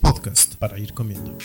Podcast para ir comiendo.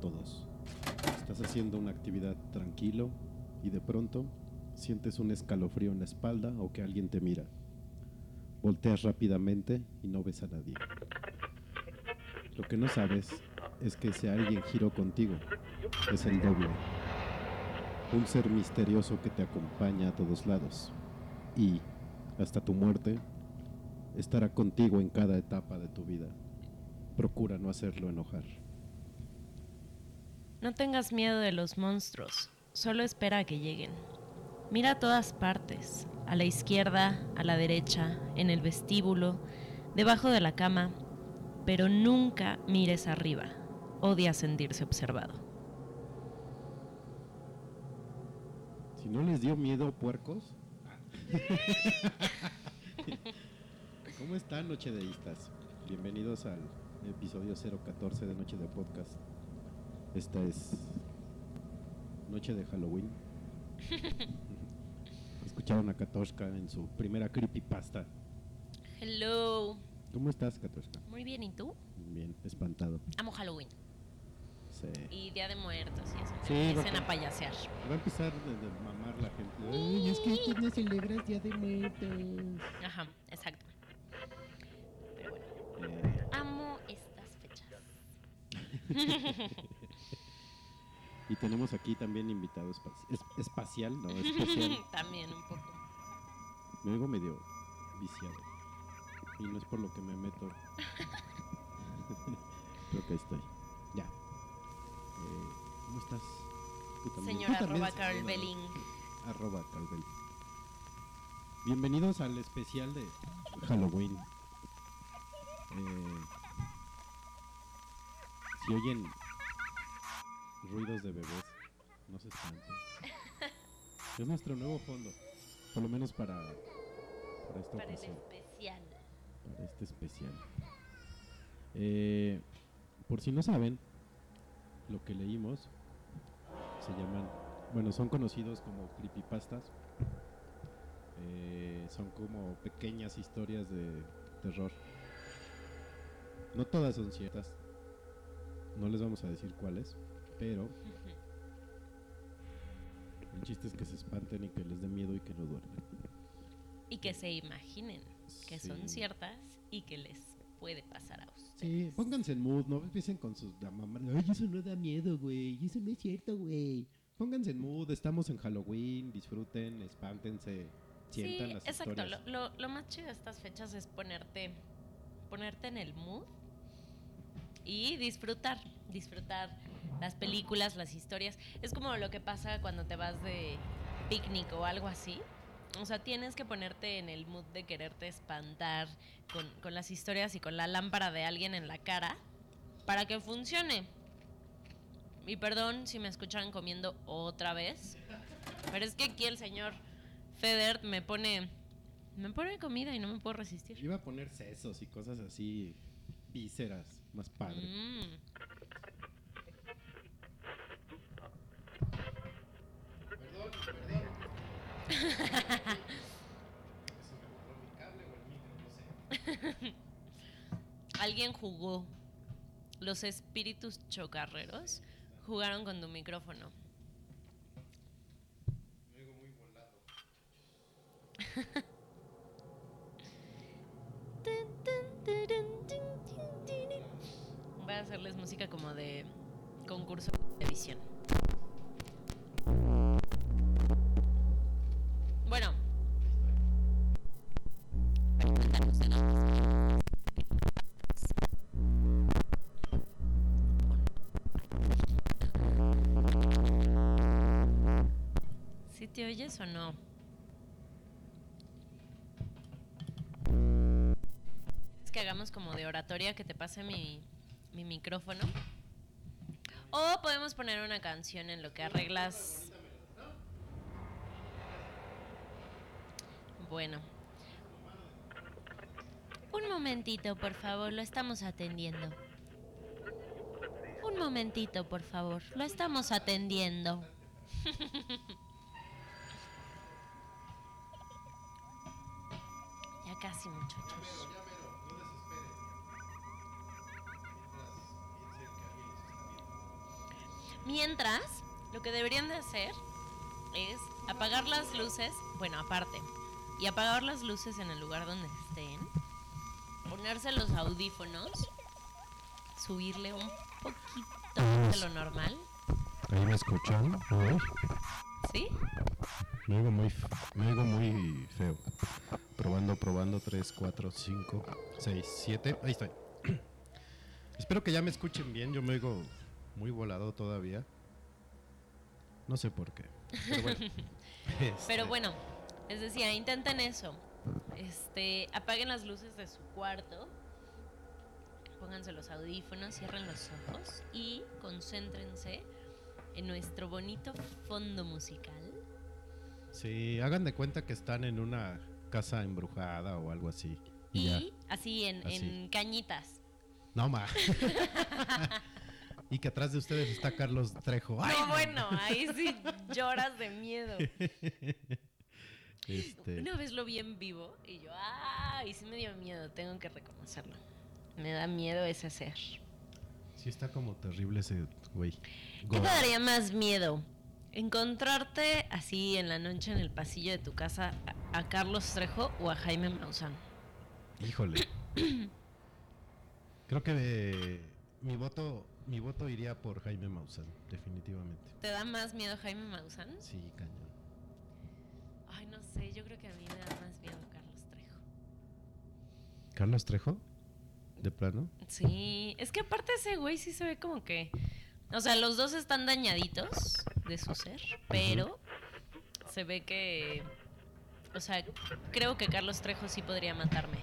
Todos. Estás haciendo una actividad tranquilo y de pronto sientes un escalofrío en la espalda o que alguien te mira. Volteas rápidamente y no ves a nadie. Lo que no sabes es que ese alguien giró contigo. Es el doble. Un ser misterioso que te acompaña a todos lados. Y, hasta tu muerte, estará contigo en cada etapa de tu vida. Procura no hacerlo enojar. No tengas miedo de los monstruos, solo espera a que lleguen. Mira a todas partes, a la izquierda, a la derecha, en el vestíbulo, debajo de la cama, pero nunca mires arriba. Odia sentirse observado. Si no les dio miedo, puercos. ¿Cómo están, Noche de Istas? Bienvenidos al episodio 014 de Noche de Podcast. Esta es Noche de Halloween. Escucharon a Katoshka en su primera creepypasta. Hello. ¿Cómo estás, Katoshka? Muy bien, ¿y tú? Bien, espantado. Amo Halloween. Sí. Y Día de Muertos y eso. Sí, empiecen a payasear. Va a empezar de, de mamar la gente. Ay, es que tú no celebras Día de Muertos. Ajá, exacto. Pero bueno, Eh, amo estas fechas. y tenemos aquí también invitado espaci- es- espacial, no, especial. También un poco. Me oigo medio viciado. Y no es por lo que me meto. Creo que estoy. Ya. Eh, ¿Cómo estás? Tú también. Señora arroba Carl. Belling. Arroba Carl Belling. Bienvenidos al especial de Halloween. Eh, si oyen ruidos de bebés, no se espanten. Es nuestro nuevo fondo. Por lo menos para, para esta Para el especial. para este especial. Eh, por si no saben, lo que leímos se llaman, bueno, son conocidos como creepypastas. Eh, son como pequeñas historias de terror. No todas son ciertas. No les vamos a decir cuáles, pero el chiste es que se espanten y que les dé miedo y que no duermen. Y que se imaginen que Sí. son ciertas y que les puede pasar a ustedes. Sí, pónganse en mood, no empiecen con sus da- mamá, Ay, eso no da miedo, güey. Eso no es cierto, güey. Pónganse en mood, estamos en Halloween, disfruten, espántense, sientan sí, las exacto. historias. Lo, lo- lo más chido de estas fechas es ponerte, ponerte en el mood y disfrutar, disfrutar las películas, las historias. Es como lo que pasa cuando te vas de picnic o algo así. O sea, tienes que ponerte en el mood de quererte espantar con, con las historias y con la lámpara de alguien en la cara para que funcione. Y perdón si me escuchan comiendo otra vez, pero es que aquí el señor Feder me pone me pone comida y no me puedo resistir. Iba a poner sesos y cosas así, vísceras, más padre. Mm. Perdón, perdón. Alguien jugó. Los espíritus chocarreros jugaron con tu micrófono. Me oigo muy volado. Voy a hacerles música como de concurso de edición. O no? ¿Quieres que hagamos como de oratoria que te pase mi, mi micrófono? O podemos poner una canción en lo que arreglas. Bueno. Un momentito, por favor, lo estamos atendiendo. Un momentito, por favor, lo estamos atendiendo. ya casi, muchachos. Mientras lo que deberían de hacer es apagar las luces, bueno, aparte, y apagar las luces en el lugar donde estén, ponerse los audífonos, subirle un poquito de lo normal, Ahí me escuchan. A ver. ¿sí? Me oigo muy, me oigo muy feo. Probando, probando. 3, 4, 5, 6, 7. Ahí estoy. Espero que ya me escuchen bien. Yo me oigo muy volado todavía. No sé por qué. Pero bueno. Pero Este, bueno, les decía, intenten eso. Este, apaguen las luces de su cuarto, pónganse los audífonos, cierren los ojos y concéntrense en nuestro bonito fondo musical. Sí, hagan de cuenta que están en una casa embrujada o algo así. Y, ya. Y así en, Así. en cañitas. No, ma. y que atrás de ustedes está Carlos Trejo. ¡Ay, no, bueno, ahí sí lloras de miedo. Este, Una vez lo vi en vivo y yo, ¡ay! Sí me dio miedo, tengo que reconocerlo. Me da miedo ese ser. sí está como terrible ese güey. ¿Qué te daría más miedo? ¿Encontrarte así en la noche en el pasillo de tu casa a, Carlos Trejo o a Jaime Maussan? Híjole. Creo que eh, mi voto mi voto iría por Jaime Maussan, definitivamente. ¿Te da más miedo Jaime Maussan? Sí, cañón. Ay, no sé, yo creo que a mí me da más miedo Carlos Trejo. ¿Carlos Trejo? ¿De plano? Sí, es que aparte ese güey sí se ve como que... O sea, los dos están dañaditos de su ser, pero se ve que... O sea, creo que Carlos Trejo sí podría matarme.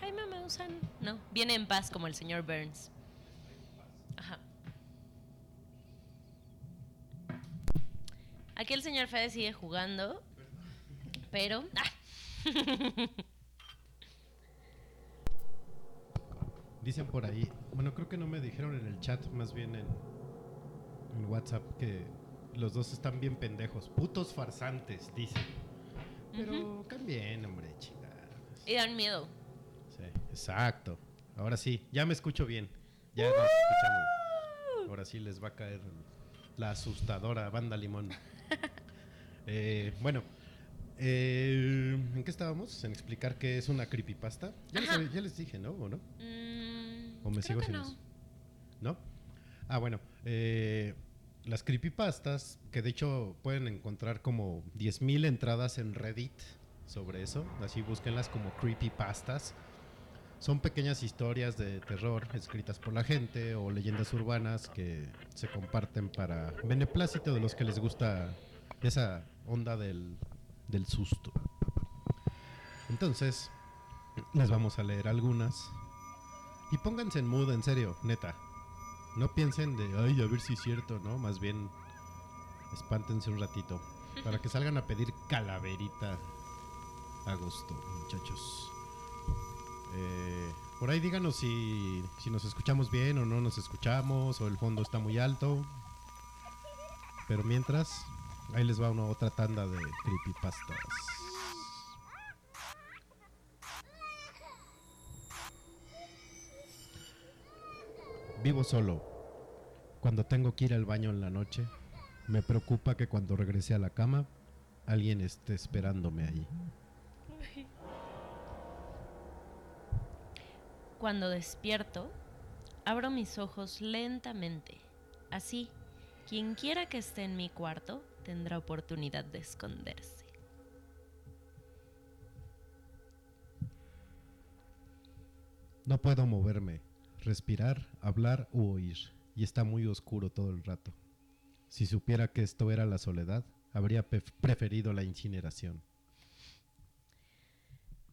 Jaime Maussan, no. Viene en paz como el señor Burns. Ajá. Aquí el señor Fede sigue jugando, pero... ¡Ah! Dicen por ahí, bueno, creo que no me dijeron en el chat, más bien en, en WhatsApp, que los dos están bien pendejos. Putos farsantes, dicen. Pero cambien, hombre, chingadas. Y dan miedo. Sí, exacto. Ahora sí, ya me escucho bien. Ya nos escuchamos. Ahora sí les va a caer la asustadora banda limón. Eh, bueno, eh, ¿en qué estábamos? En explicar qué es una creepypasta. Ya, les, ya les dije, ¿no? ¿O no? Mm, ¿O me sigo sin no. eso? ¿No? Ah, bueno. eh, las creepypastas, que de hecho pueden encontrar como 10.000 entradas en Reddit sobre eso. Así búsquenlas como creepypastas. Son pequeñas historias de terror escritas por la gente o leyendas urbanas que se comparten para beneplácito de los que les gusta esa onda del, del susto. Entonces, les vamos a leer algunas. Y pónganse en mood, en serio, neta. No piensen de, ay, a ver si es cierto, ¿no? Más bien, espántense un ratito. Para que salgan a pedir calaverita a gusto, muchachos. Eh, por ahí díganos si, si nos escuchamos bien o no nos escuchamos, o el fondo está muy alto. Pero mientras, ahí les va una otra tanda de creepypastas. Vivo solo. Cuando tengo que ir al baño en la noche, me preocupa que cuando regrese a la cama, alguien esté esperándome ahí. Cuando despierto, abro mis ojos lentamente. Así, quien quiera que esté en mi cuarto tendrá oportunidad de esconderse. No puedo moverme, respirar, hablar u oír, y está muy oscuro todo el rato. Si supiera que esto era la soledad, habría preferido la incineración.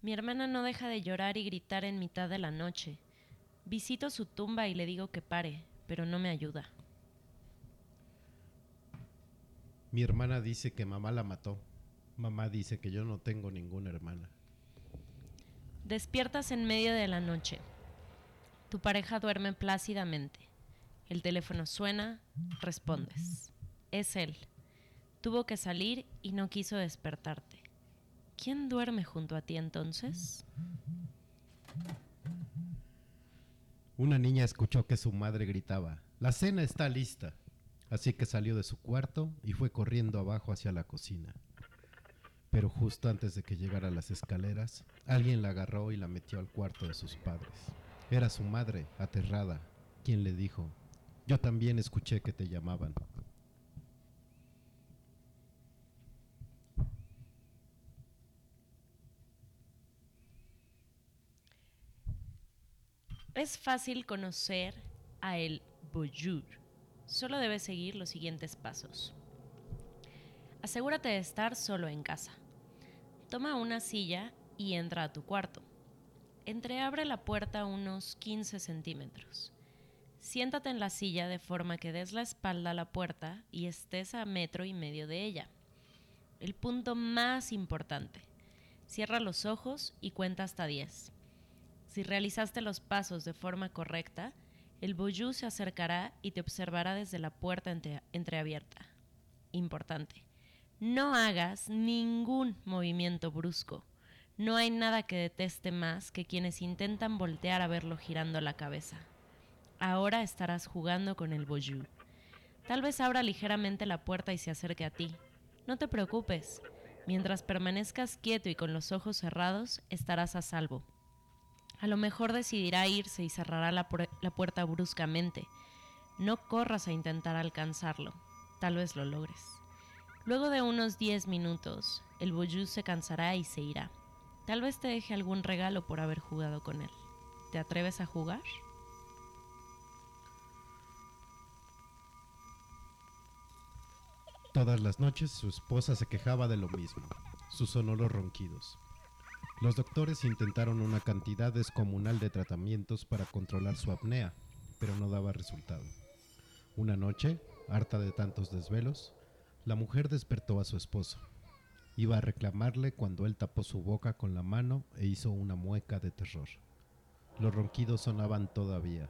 Mi hermana no deja de llorar y gritar en mitad de la noche. Visito su tumba y le digo que pare, pero no me ayuda. Mi hermana dice que mamá la mató. Mamá dice que yo no tengo ninguna hermana. Despiertas en medio de la noche. Tu pareja duerme plácidamente. El teléfono suena, respondes. Es él. Tuvo que salir y no quiso despertarte. ¿Quién duerme junto a ti entonces? Una niña escuchó que su madre gritaba, La cena está lista. así que salió de su cuarto y fue corriendo abajo hacia la cocina. Pero justo antes de que llegara a las escaleras, alguien la agarró y la metió al cuarto de sus padres. Era su madre, aterrada, quien le dijo, yo también escuché que te llamaban. Es fácil conocer a el Boyur. Solo debes seguir los siguientes pasos. Asegúrate de estar solo en casa. Toma una silla y entra a tu cuarto. Entreabre la puerta unos 15 centímetros. Siéntate en la silla de forma que des la espalda a la puerta y estés a metro y medio de ella. El punto más importante. Cierra los ojos y cuenta hasta 10. Si realizaste los pasos de forma correcta, el boyú se acercará y te observará desde la puerta entreabierta. Importante. No hagas ningún movimiento brusco. No hay nada que deteste más que quienes intentan voltear a verlo girando la cabeza. Ahora estarás jugando con el boyú. Tal vez abra ligeramente la puerta y se acerque a ti. No te preocupes. Mientras permanezcas quieto y con los ojos cerrados, estarás a salvo. A lo mejor decidirá irse y cerrará la, la puerta bruscamente. No corras a intentar alcanzarlo. Tal vez lo logres. Luego de unos 10 minutos, el boyú se cansará y se irá. Tal vez te deje algún regalo por haber jugado con él. ¿Te atreves a jugar? Todas las noches su esposa se quejaba de lo mismo, sus sonoros ronquidos. Los doctores intentaron una cantidad descomunal de tratamientos para controlar su apnea, pero no daba resultado. Una noche, harta de tantos desvelos, la mujer despertó a su esposo. Iba a reclamarle cuando él tapó su boca con la mano e hizo una mueca de terror. Los ronquidos sonaban todavía.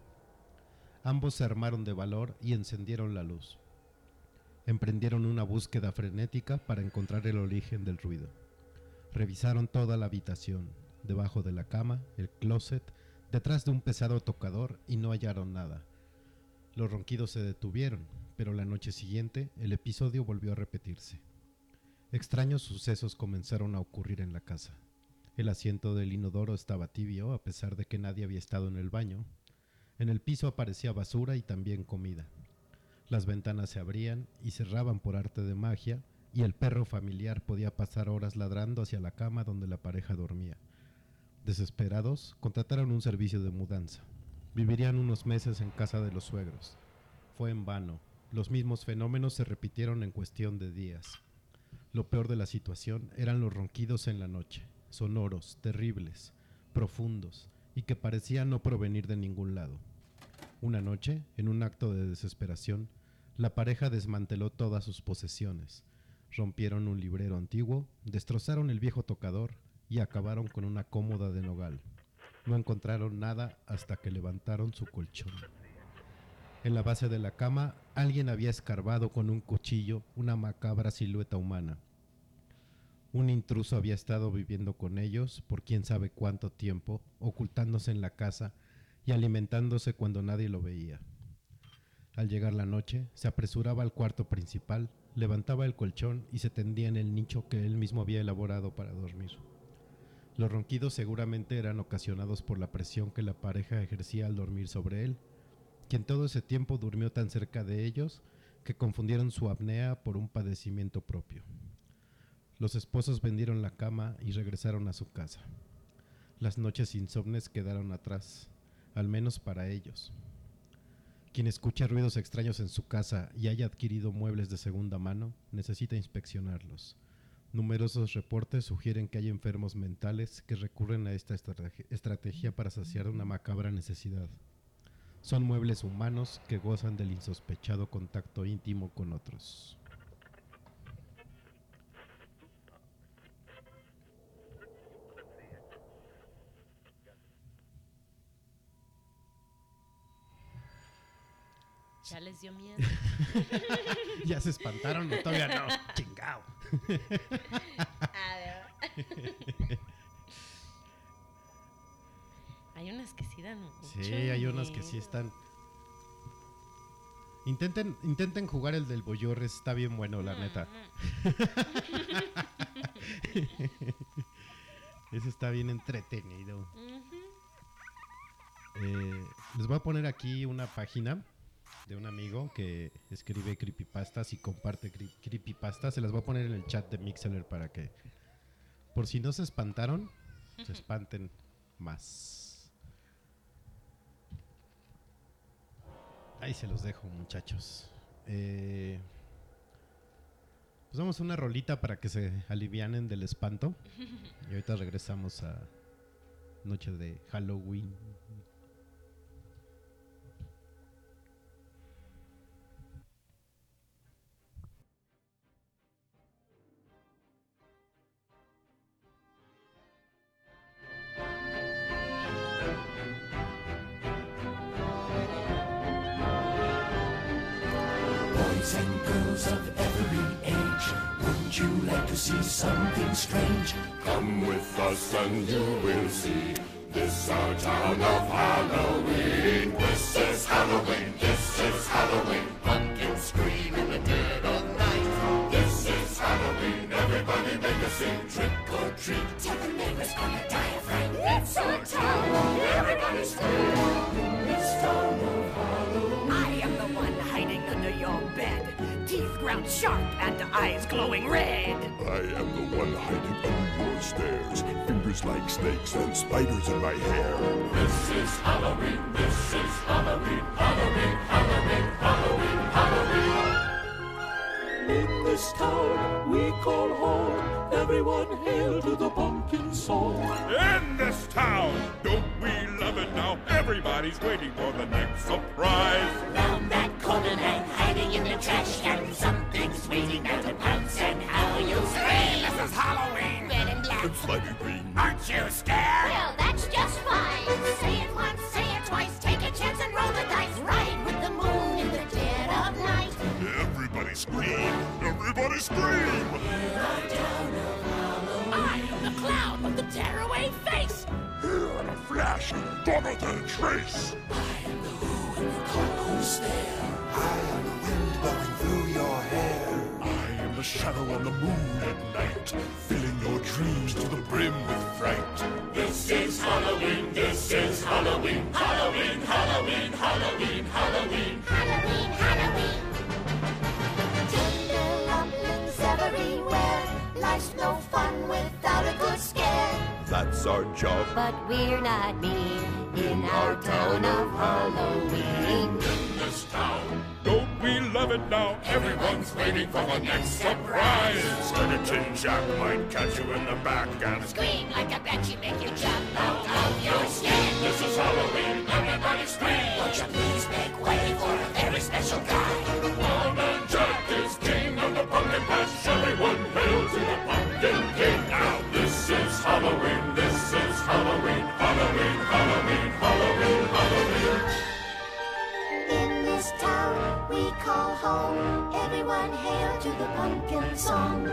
Ambos se armaron de valor y encendieron la luz. Emprendieron una búsqueda frenética para encontrar el origen del ruido. Revisaron toda la habitación, debajo de la cama, el closet, detrás de un pesado tocador y no hallaron nada. Los ronquidos se detuvieron pero la noche siguiente el episodio volvió a repetirse. Extraños sucesos comenzaron a ocurrir en la casa. El asiento del inodoro estaba tibio a pesar de que nadie había estado en el baño. En el piso aparecía basura y también comida. Las ventanas se abrían y cerraban por arte de magia y el perro familiar podía pasar horas ladrando hacia la cama donde la pareja dormía. Desesperados, contrataron un servicio de mudanza. Vivirían unos meses en casa de los suegros. Fue en vano. Los mismos fenómenos se repitieron en cuestión de días. Lo peor de la situación eran los ronquidos en la noche, sonoros, terribles, profundos, y que parecían no provenir de ningún lado. Una noche, en un acto de desesperación, la pareja desmanteló todas sus posesiones, rompieron un librero antiguo, destrozaron el viejo tocador y acabaron con una cómoda de nogal. No encontraron nada hasta que levantaron su colchón. En la base de la cama, alguien había escarbado con un cuchillo una macabra silueta humana. Un intruso había estado viviendo con ellos por quién sabe cuánto tiempo, ocultándose en la casa y alimentándose cuando nadie lo veía. Al llegar la noche, se apresuraba al cuarto principal, levantaba el colchón y se tendía en el nicho que él mismo había elaborado para dormir. Los ronquidos seguramente eran ocasionados por la presión que la pareja ejercía al dormir sobre él quien todo ese tiempo durmió tan cerca de ellos que confundieron su apnea por un padecimiento propio. Los esposos vendieron la cama y regresaron a su casa. Las noches insomnes quedaron atrás, al menos para ellos. Quien escucha ruidos extraños en su casa y haya adquirido muebles de segunda mano necesita inspeccionarlos. Numerosos reportes sugieren que hay enfermos mentales que recurren a esta estrategia para saciar una macabra necesidad. Son muebles humanos que gozan del insospechado contacto íntimo con otros. Ya les dio miedo. ya se espantaron, todavía no. Chingao. A ver. Hay unas que sí dan mucho Sí, hay unas que sí están. Intenten, intenten jugar el del Boyor, está bien bueno, la Mm, neta. mm, Ese está bien entretenido. Eh, les voy a poner aquí una página de un amigo que escribe creepypastas y comparte cre- creepypastas. Se las voy a poner en el chat de Mixler para que, por si no se espantaron, se espanten más. Ahí se los dejo, muchachos. Eh, pues vamos a una rolita para que se alivianen del espanto. Y ahorita regresamos a Noche de Halloween. To see something strange? Come with us and you will see. This our town of Halloween. This is Halloween. This is Halloween. Pumpkins scream in the dead of night. This is Halloween. Everybody make a scene. Trick or treat. Tell the neighbors gonna fright. It's our town. Everybody scream. This town of Halloween. Your bed. Teeth ground sharp and eyes glowing red. I am the one hiding under your stairs. Fingers like snakes and spiders in my hair. This is Halloween. This is Halloween. Halloween. Halloween. Halloween. Halloween. In this town we call home. Everyone hail to the pumpkin song. In this town, don't we love it now? Everybody's waiting for the next surprise. Round that corner and hiding in the trash can. Something's waiting there to pounce and how you scream. This is Halloween. Red and black. And slimy green. Aren't you scared? Well, that's just fine. Say it once, Everybody scream! I am the clown with the tearaway face. Here in a flash, gone without a trace. Who's there? I am the wind blowing through your hair. I am the shadow on the moon at night, filling your dreams to the brim with fright. This is Halloween, this is Halloween, Halloween, Halloween, Halloween, Halloween. Halloween, Halloween. Tender Life's no fun without a good scare. That's our job. But we're not mean in our town of Halloween. In this town, Don't we love it now? everyone's waiting for the next surprise. Skeleton Jack might catch you in the back and Scream like a banshee, make you jump out of your skin. This is Halloween, pumpkin patch. Everyone hail to the pumpkin king. Now this is Halloween, this is Halloween, Halloween, Halloween, Halloween, Halloween. In this town we call home. Everyone hail to the pumpkin song.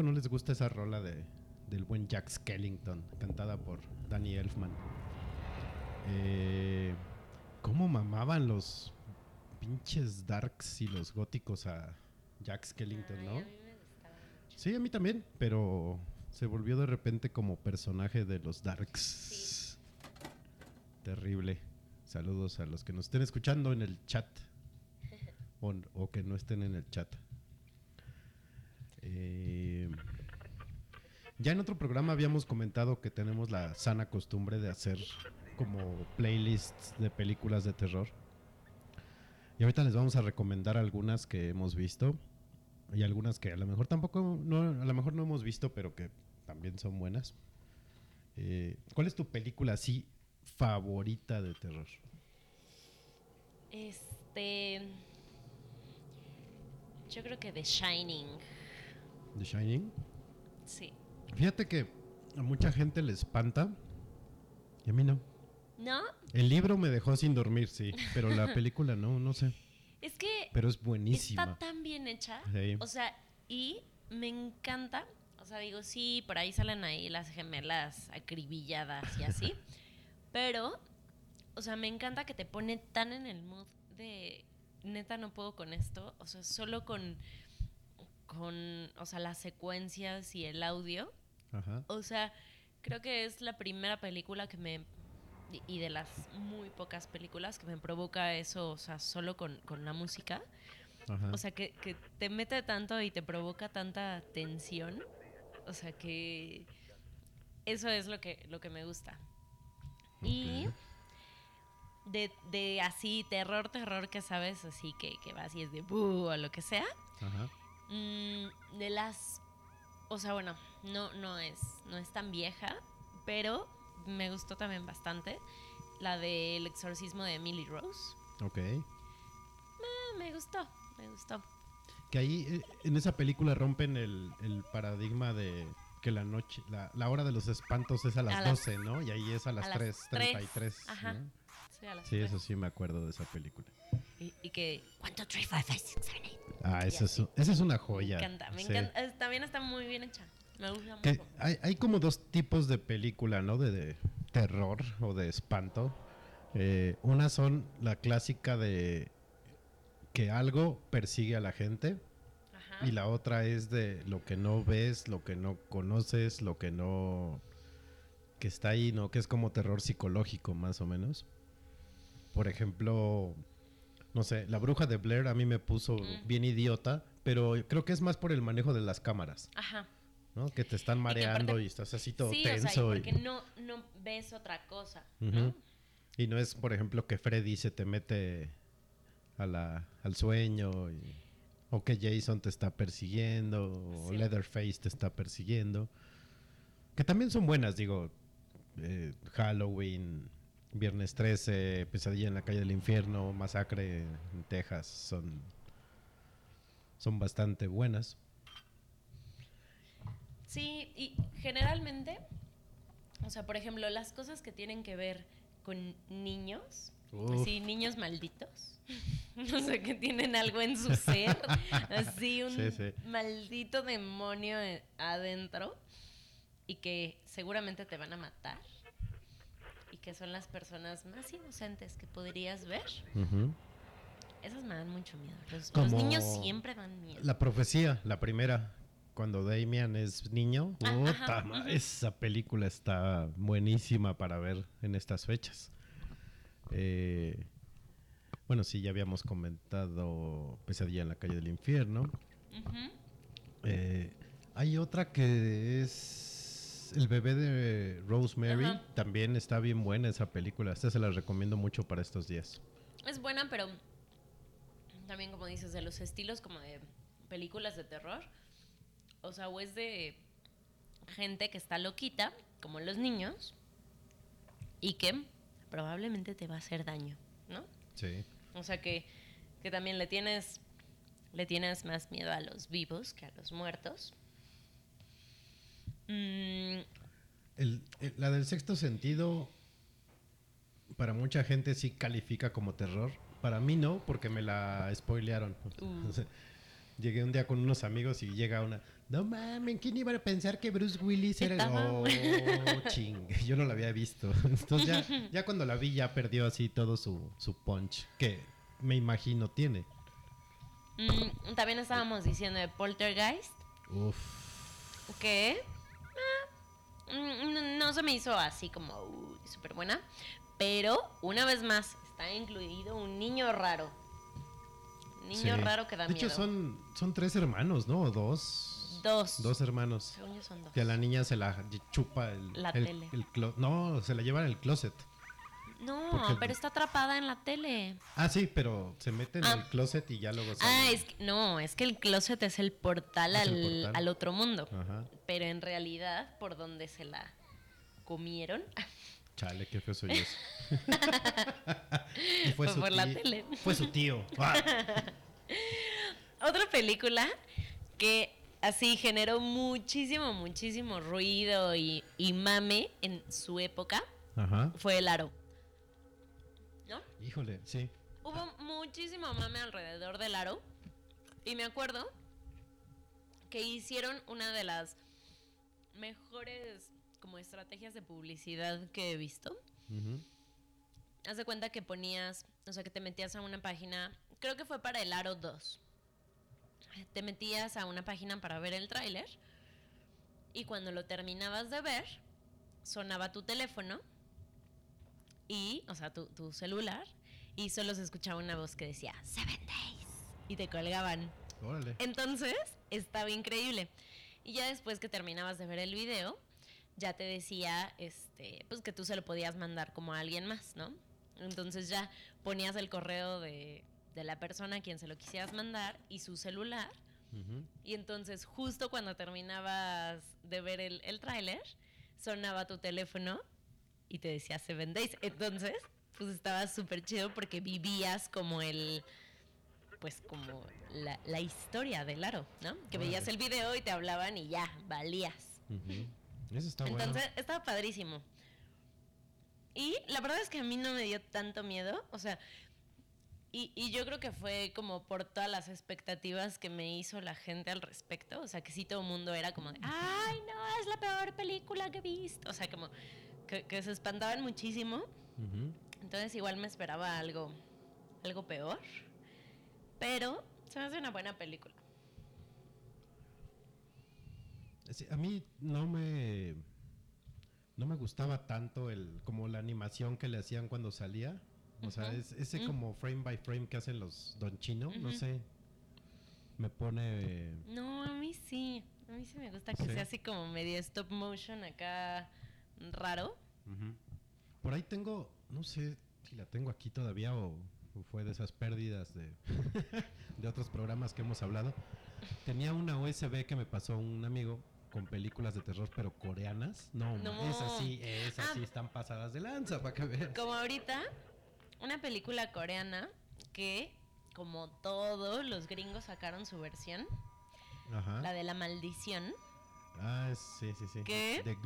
¿Tampoco no les gusta esa rola de, del buen Jack Skellington, cantada por Danny Elfman? Eh, ¿Cómo mamaban los pinches darks y los góticos a Jack Skellington, no? Sí, a mí también, pero se volvió de repente como personaje de los darks. Terrible. Saludos a los que nos estén escuchando en el chat. O, o que no estén en el chat. Eh, ya en otro programa habíamos comentado que tenemos la sana costumbre de hacer como playlists de películas de terror. Y ahorita les vamos a recomendar algunas que hemos visto. y algunas que a lo mejor tampoco, no, a lo mejor no hemos visto, pero que también son buenas. Eh, ¿Cuál es tu película así favorita de terror? Este. Yo creo que The Shining. The Shining. Sí. Fíjate que a mucha gente le espanta y a mí no. ¿No? El libro me dejó sin dormir, sí, pero la película no, no sé. Es que Pero es buenísima. está tan bien hecha. Sí. O sea, y me encanta. O sea, digo, sí, por ahí salen ahí las gemelas acribilladas y así. pero, o sea, me encanta que te pone tan en el mood de neta no puedo con esto. O sea, solo con, con, o sea, las secuencias y el audio. Ajá. O sea, creo que es la primera película que me. y- de las muy pocas películas que me provoca eso, o sea, solo con, con la música. Ajá. O sea, que, que te mete tanto y te provoca tanta tensión. O sea, que eso es lo que, lo que me gusta. Y de, de así, terror, terror, que sabes, así que, que vas y es de buh o lo que sea. Ajá. Mm, de las. O sea, bueno, no, no, es, no es tan vieja, pero me gustó también bastante. La del exorcismo de Emily Rose. Ok. Eh, me gustó, me gustó. Que ahí eh, en esa película rompen el, el paradigma de que la noche, la, la hora de los espantos es a las A las- 12, ¿no? Y ahí es a las, a las 3.33. tres, ajá. ¿no? Sí, a las Sí, tres. eso sí me acuerdo de esa película. Y, y que. Two, three, four, five, six, seven, eight. Ah, Y esa es, esa es una Me joya. encanta, me Sí. encanta. Es- también está muy bien hecha. Me gusta mucho. hay, hay como dos tipos de película, ¿no? De, de terror o de espanto. Eh, una son la clásica de que algo persigue a la gente Ajá. y la otra es de lo que no ves, lo que no conoces, lo que no... que está ahí, ¿no? Que es como terror psicológico, más o menos. Por ejemplo, no sé, La Bruja de Blair a mí me puso Mm. bien idiota, pero creo que es más por el manejo de las cámaras. Ajá. ¿no? Que te están mareando aparte- y estás así todo Sí, tenso. o sea, y y- porque no, no ves otra cosa. Y no es, por ejemplo, que Freddy se te mete a la, al sueño y- o que Jason te está persiguiendo o. Leatherface te está persiguiendo. Que también son buenas, digo. eh, Halloween, Viernes 13, Pesadilla en la calle del infierno, Masacre en Texas son, son bastante buenas. Sí, y generalmente, o sea, por ejemplo, las cosas que tienen que ver con niños, Uf. así, niños malditos, no sé, que tienen algo en su ser, así un Sí, sí. maldito demonio eh, adentro y que seguramente te van a matar que son las personas más inocentes que podrías ver, Ujú. esas me dan mucho miedo. Los, niños siempre dan miedo. La profecía, la primera, cuando Damian es niño, Ah, ajá, esa película está buenísima para ver en estas fechas. Eh, bueno, sí, ya habíamos comentado Pesadilla en la calle del infierno. Eh, hay otra que es El bebé de Rosemary. Ajá. También está bien buena esa película. Esta se la recomiendo mucho para estos días. Es buena, pero también, como dices, de los estilos como de películas de terror. O sea, o es de gente que está loquita, como los niños, y que probablemente te va a hacer daño, ¿no? Sí. O sea, que, que también le tienes, le tienes más miedo a los vivos que a los muertos. Mm, El- el- la del sexto sentido, para mucha gente sí califica como terror. Para mí no, porque me la spoilearon. Uh. Llegué un día con unos amigos y llega una. No mames, ¿quién iba a pensar que Bruce Willis era el.? Oh, ching. Yo no la había visto. Entonces ya, ya cuando la vi, ya perdió así todo su, su punch. Que me imagino tiene. mm, también estábamos diciendo de Poltergeist. Uf. mm, no, no se me hizo así como uy, súper buena, pero una vez más está incluido un niño raro. Niño Sí. raro que da De miedo. hecho, son, son tres hermanos, ¿no? O dos. dos. Dos hermanos. Según yo son dos. Que a la niña se la chupa el. La el- tele. el no, se la lleva en el closet. No, pero está atrapada en la tele. Ah, sí, pero se mete en Ah. el closet y ya luego sale. Ah, es que, no, es que el closet es el portal, Es el al, portal. al otro mundo. Ajá. Pero en realidad, por donde se la comieron, Chale, qué feo soy eso. y fue Fue su por la tío- tele. Fue su tío. Ah. otra película que así generó muchísimo, muchísimo ruido y, y mame en su época Ajá. fue El Aro. Híjole, sí. Hubo muchísimo mame alrededor del aro. Y me acuerdo que hicieron una de las mejores como estrategias de publicidad que he visto. Haz de cuenta que ponías, o sea, que te metías a una página, creo que fue para el aro 2. Te metías a una página para ver el tráiler y cuando lo terminabas de ver, sonaba tu teléfono y, o sea, tu, tu celular y solo se escuchaba una voz que decía Seven Days y te colgaban. Órale. Entonces, estaba increíble. Y ya después que terminabas de ver el video, ya te decía, este, pues que tú se lo podías mandar como a alguien más, ¿no? Entonces ya ponías el correo de, de la persona a quien se lo quisieras mandar y su celular. Y entonces justo cuando terminabas de ver el, el tráiler, sonaba tu teléfono y te decía Seven Days. Entonces, pues estaba súper chido porque vivías como el, pues como la, la historia del aro, ¿no? Que veías Órale. el video y te hablaban y ya, valías. Ujú. Eso está Entonces, bueno. estaba padrísimo. Y la verdad es que a mí no me dio tanto miedo, o sea, y, y yo creo que fue como por todas las expectativas que me hizo la gente al respecto, o sea, que sí todo el mundo era como de, ay, no, es la peor película que he visto, o sea, como que, que se espantaban muchísimo, entonces igual me esperaba algo, algo peor, pero se me hace una buena película. Sí, a mí no me no me gustaba tanto el como la animación que le hacían cuando salía. O sea, es, ese como frame by frame que hacen los Don Chino, no sé. Me pone No, a mí sí. A mí sí me gusta que Sí. sea así como medio stop motion acá raro. Ujú. Por ahí tengo, no sé si la tengo aquí todavía o, o fue de esas pérdidas de, de otros programas que hemos hablado. Tenía una USB que me pasó un amigo con películas de terror, pero coreanas. No, No. esas sí, esas Ah. sí están pasadas de lanza, para que vean. Como ahorita, una película coreana que, como todos los gringos sacaron su versión, Ajá. la de la maldición. Ah, sí, sí, sí. ¿Qué? De.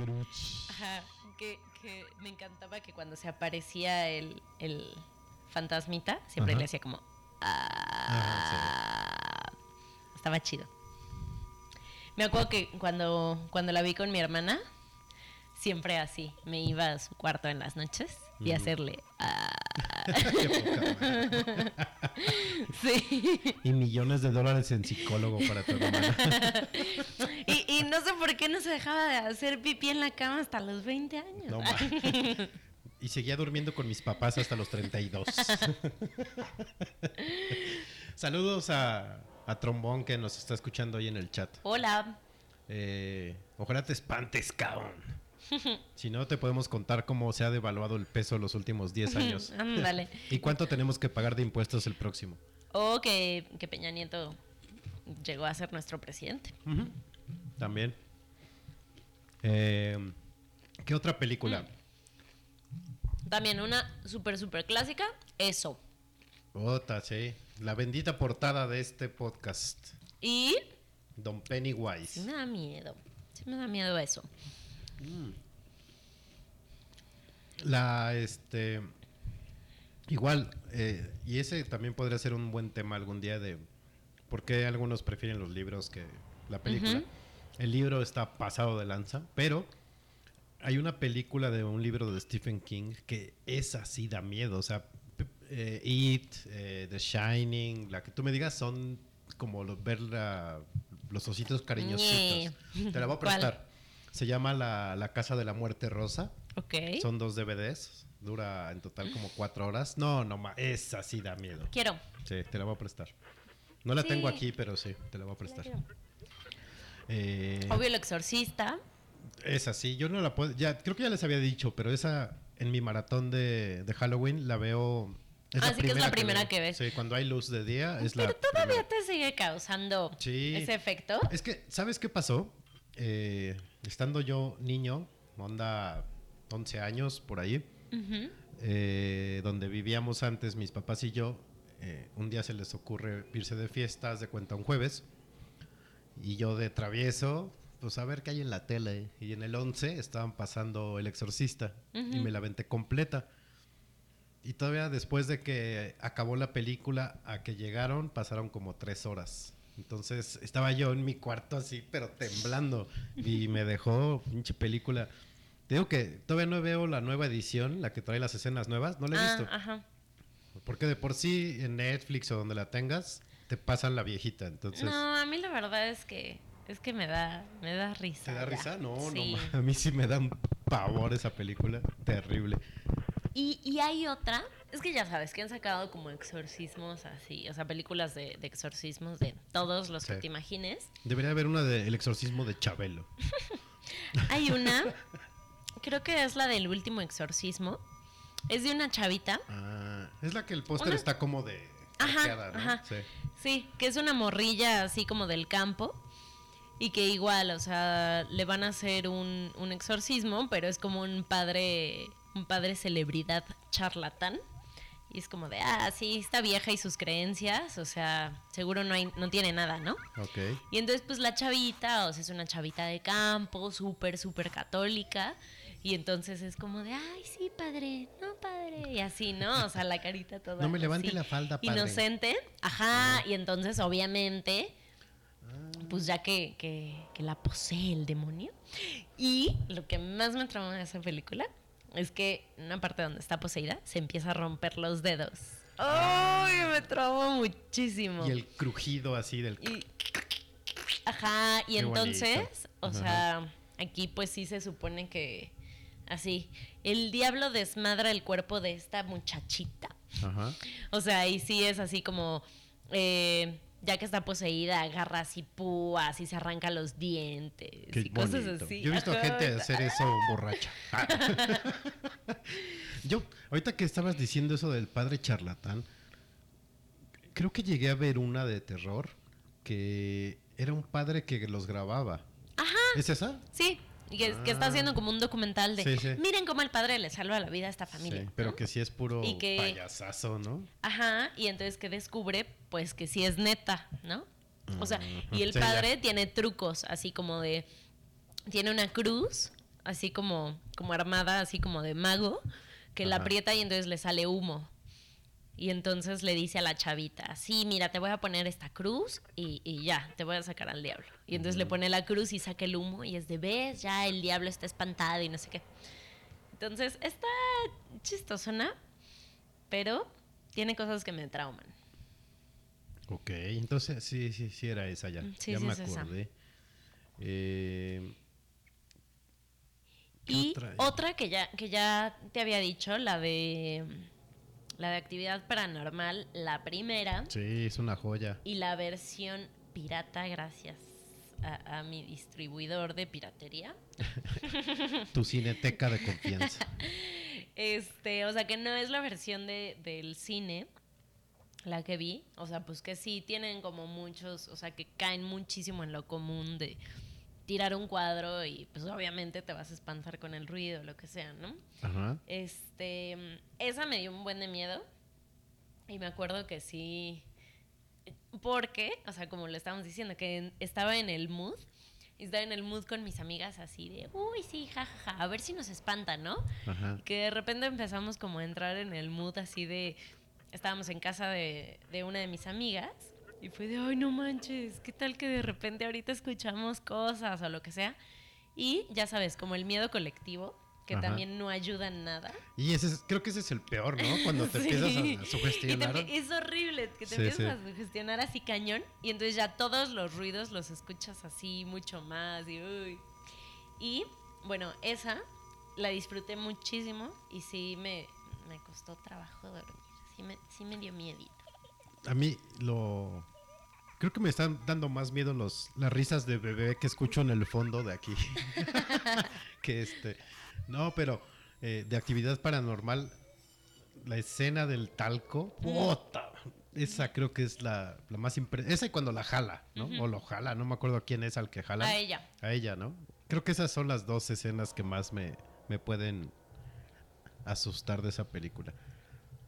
Ajá, que, que me encantaba que cuando se aparecía el, el fantasmita, siempre Ajá. le hacía como... "Ah". Estaba chido. Me acuerdo que cuando, cuando la vi con mi hermana, siempre así, me iba a su cuarto en las noches y Ujú. hacerle... "Ah". Sí. y millones de dólares en psicólogo para tu hermana. Y, y no sé por qué no se dejaba de hacer pipí en la cama hasta los 20 años. No. Y seguía durmiendo con mis papás hasta los 32. Saludos a, a Trombón que nos está escuchando hoy en el chat. Hola. Eh, ojalá te espantes, cabrón. Si no, te podemos contar cómo se ha devaluado el peso los últimos 10 años. Ándale. ¿Y cuánto tenemos que pagar de impuestos el próximo? O que, que Peña Nieto llegó a ser nuestro presidente. Ujú. También. Eh, ¿Qué otra película? También una súper, súper clásica, eso. Otra, sí. La bendita portada de este podcast. Y Don sí Pennywise. me da miedo. Sí me da miedo eso. La, este. Igual, eh, y ese también podría ser un buen tema algún día de por qué algunos prefieren los libros que la película. El libro está pasado de lanza, pero hay una película de un libro de Stephen King que es así da miedo. O sea, eh, It, eh, The Shining, la que tú me digas son como los- ver la- los ositos cariñositos. Te la voy a ¿Cuál? prestar. Se llama la, la Casa de la Muerte Rosa. Ok. Son dos DVDs. Dura en total como cuatro horas. No, no, ma, esa sí da miedo. Quiero. Sí, te la voy a prestar. No la Sí. tengo aquí, pero sí, te la voy a prestar. Eh, Obvio el exorcista. esa sí, yo no la puedo. Ya, creo que ya les había dicho, pero esa en mi maratón de, de Halloween la veo. Ah, sí que es la primera que veo. ves. Sí, cuando hay luz de día es Pero la. todavía primera. te sigue causando Sí. ese efecto. Es que, ¿sabes qué pasó? Eh, estando yo niño, onda 11 años por ahí, eh, donde vivíamos antes mis papás y yo, eh, un día se les ocurre irse de fiestas de cuenta un jueves, y yo de travieso, pues a ver qué hay en la tele. Y en el 11 estaban pasando El Exorcista, y Ujú. me la aventé completa. Y todavía después de que acabó la película, a que llegaron, pasaron como tres horas. Entonces estaba yo en mi cuarto así, pero temblando. Y me dejó pinche película. Te digo que todavía no veo la nueva edición, la que trae las escenas nuevas. No la he Ah, visto. ajá. Porque de por sí en Netflix o donde la tengas, te pasan la viejita. Entonces, No, a mí la verdad es que es que me da me da risa. ¿te da ya. risa? No, Sí. no. A mí sí me da un pavor esa película. Terrible. Y, y hay otra, es que ya sabes que han sacado como exorcismos así, o sea, películas de, de exorcismos de todos los que te imagines. Debería haber una de El exorcismo de Chabelo. Hay una, creo que es la del último exorcismo. Es de una chavita. Ah, es la que el póster está como de Ajá, arqueada, ¿no? ajá. Sí. Sí, que es una morrilla así como del campo. Y que igual, o sea, le van a hacer un, un exorcismo, pero es como un padre, un padre celebridad charlatán. Y es como de, ah, sí, está vieja y sus creencias, o sea, seguro no, hay, no tiene nada, ¿no? Ok. Y entonces, pues la chavita, o sea, es una chavita de campo, súper, súper católica. Y entonces es como de, ay, sí, padre, no, padre. Y así, ¿no? O sea, la carita toda. No me levante así, la falda, padre. Inocente. Ajá. Y entonces, obviamente, pues ya que, que, que la posee el demonio. Y lo que más me trauma de esa película es que en una parte donde está poseída se empieza a romper los dedos. ¡Ay! me trauma muchísimo. Y el crujido así del... Y- ajá, y Qué entonces, bonito. o Ajá. sea, aquí pues sí se supone que así, el diablo desmadra el cuerpo de esta muchachita. Ajá. O sea, y sí es así como, eh, ya que está poseída, agarra así púas y se arranca los dientes Qué y cosas así. Yo he visto Ajá, gente hacer eso borracha. Yo, ahorita que estabas diciendo eso del padre charlatán, creo que llegué a ver una de terror que era un padre que los grababa. Ajá. ¿Es esa? Sí, que, que está haciendo como un documental de, Sí, sí. miren cómo el padre le salva la vida a esta familia. Sí, pero ¿no? que sí es puro Y que- payasazo, ¿no? Ajá, y entonces que descubre, pues que sí es neta, ¿no? O sea, y el ya. padre tiene trucos, así como de, tiene una cruz, así como, como armada, así como de mago, que la aprieta y entonces le sale humo. Y entonces le dice a la chavita, sí, mira, te voy a poner esta cruz y, y ya, te voy a sacar al diablo. Y entonces le pone la cruz y saca el humo y es de, ves, ya el diablo está espantado y no sé qué. Entonces, está chistosona, pero tiene cosas que me trauman. Ok, entonces sí, sí, sí era esa ya. Sí, ya sí me acordé. Eh, ¿qué Y otra? otra, que ya que ya te había dicho, la de la de actividad paranormal, la primera Sí, es una joya. y la versión pirata gracias a, a mi distribuidor de piratería. Tu cineteca de confianza. Este, o sea que no es la versión de, del cine la que vi, o sea, pues que sí tienen como muchos, o sea, que caen muchísimo en lo común de tirar un cuadro y pues obviamente te vas a espantar con el ruido, lo que sea, ¿no? Ajá. Este, esa me dio un buen de miedo. Y me acuerdo que sí. Porque, o sea, como lo estábamos diciendo, que estaba en el mood. Y estaba en el mood con mis amigas así de, uy, sí, jajaja, a ver si nos espanta, ¿no? Ajá. Que de repente empezamos como a entrar en el mood así de. Estábamos en casa de, de una de mis amigas. Y fue de, ay, no manches, ¿qué tal que de repente ahorita escuchamos cosas o lo que sea? Y ya sabes, como el miedo colectivo, que Ajá. también no ayuda en nada. Y ese es- creo que ese es el peor, ¿no? Cuando te Sí. empiezas a Y te sugestionar. es horrible que te Sí, empiezas sí. a sugestionar así cañón y entonces ya todos los ruidos los escuchas así mucho más y uy. Y bueno, esa la disfruté muchísimo y sí me, me costó trabajo dormir. Sí me, sí me dio miedito. A mí lo... Creo que me están dando más miedo los, las risas de bebé que escucho en el fondo de aquí. que este... No, pero Eh, de actividad paranormal, la escena del talco. ¡Puta! Esa creo que es la, la más impre- Esa y cuando la jala, ¿no? O lo jala, no me acuerdo quién es al que jala. A ella. A ella, ¿no? Creo que esas son las dos escenas que más me, me pueden asustar de esa película.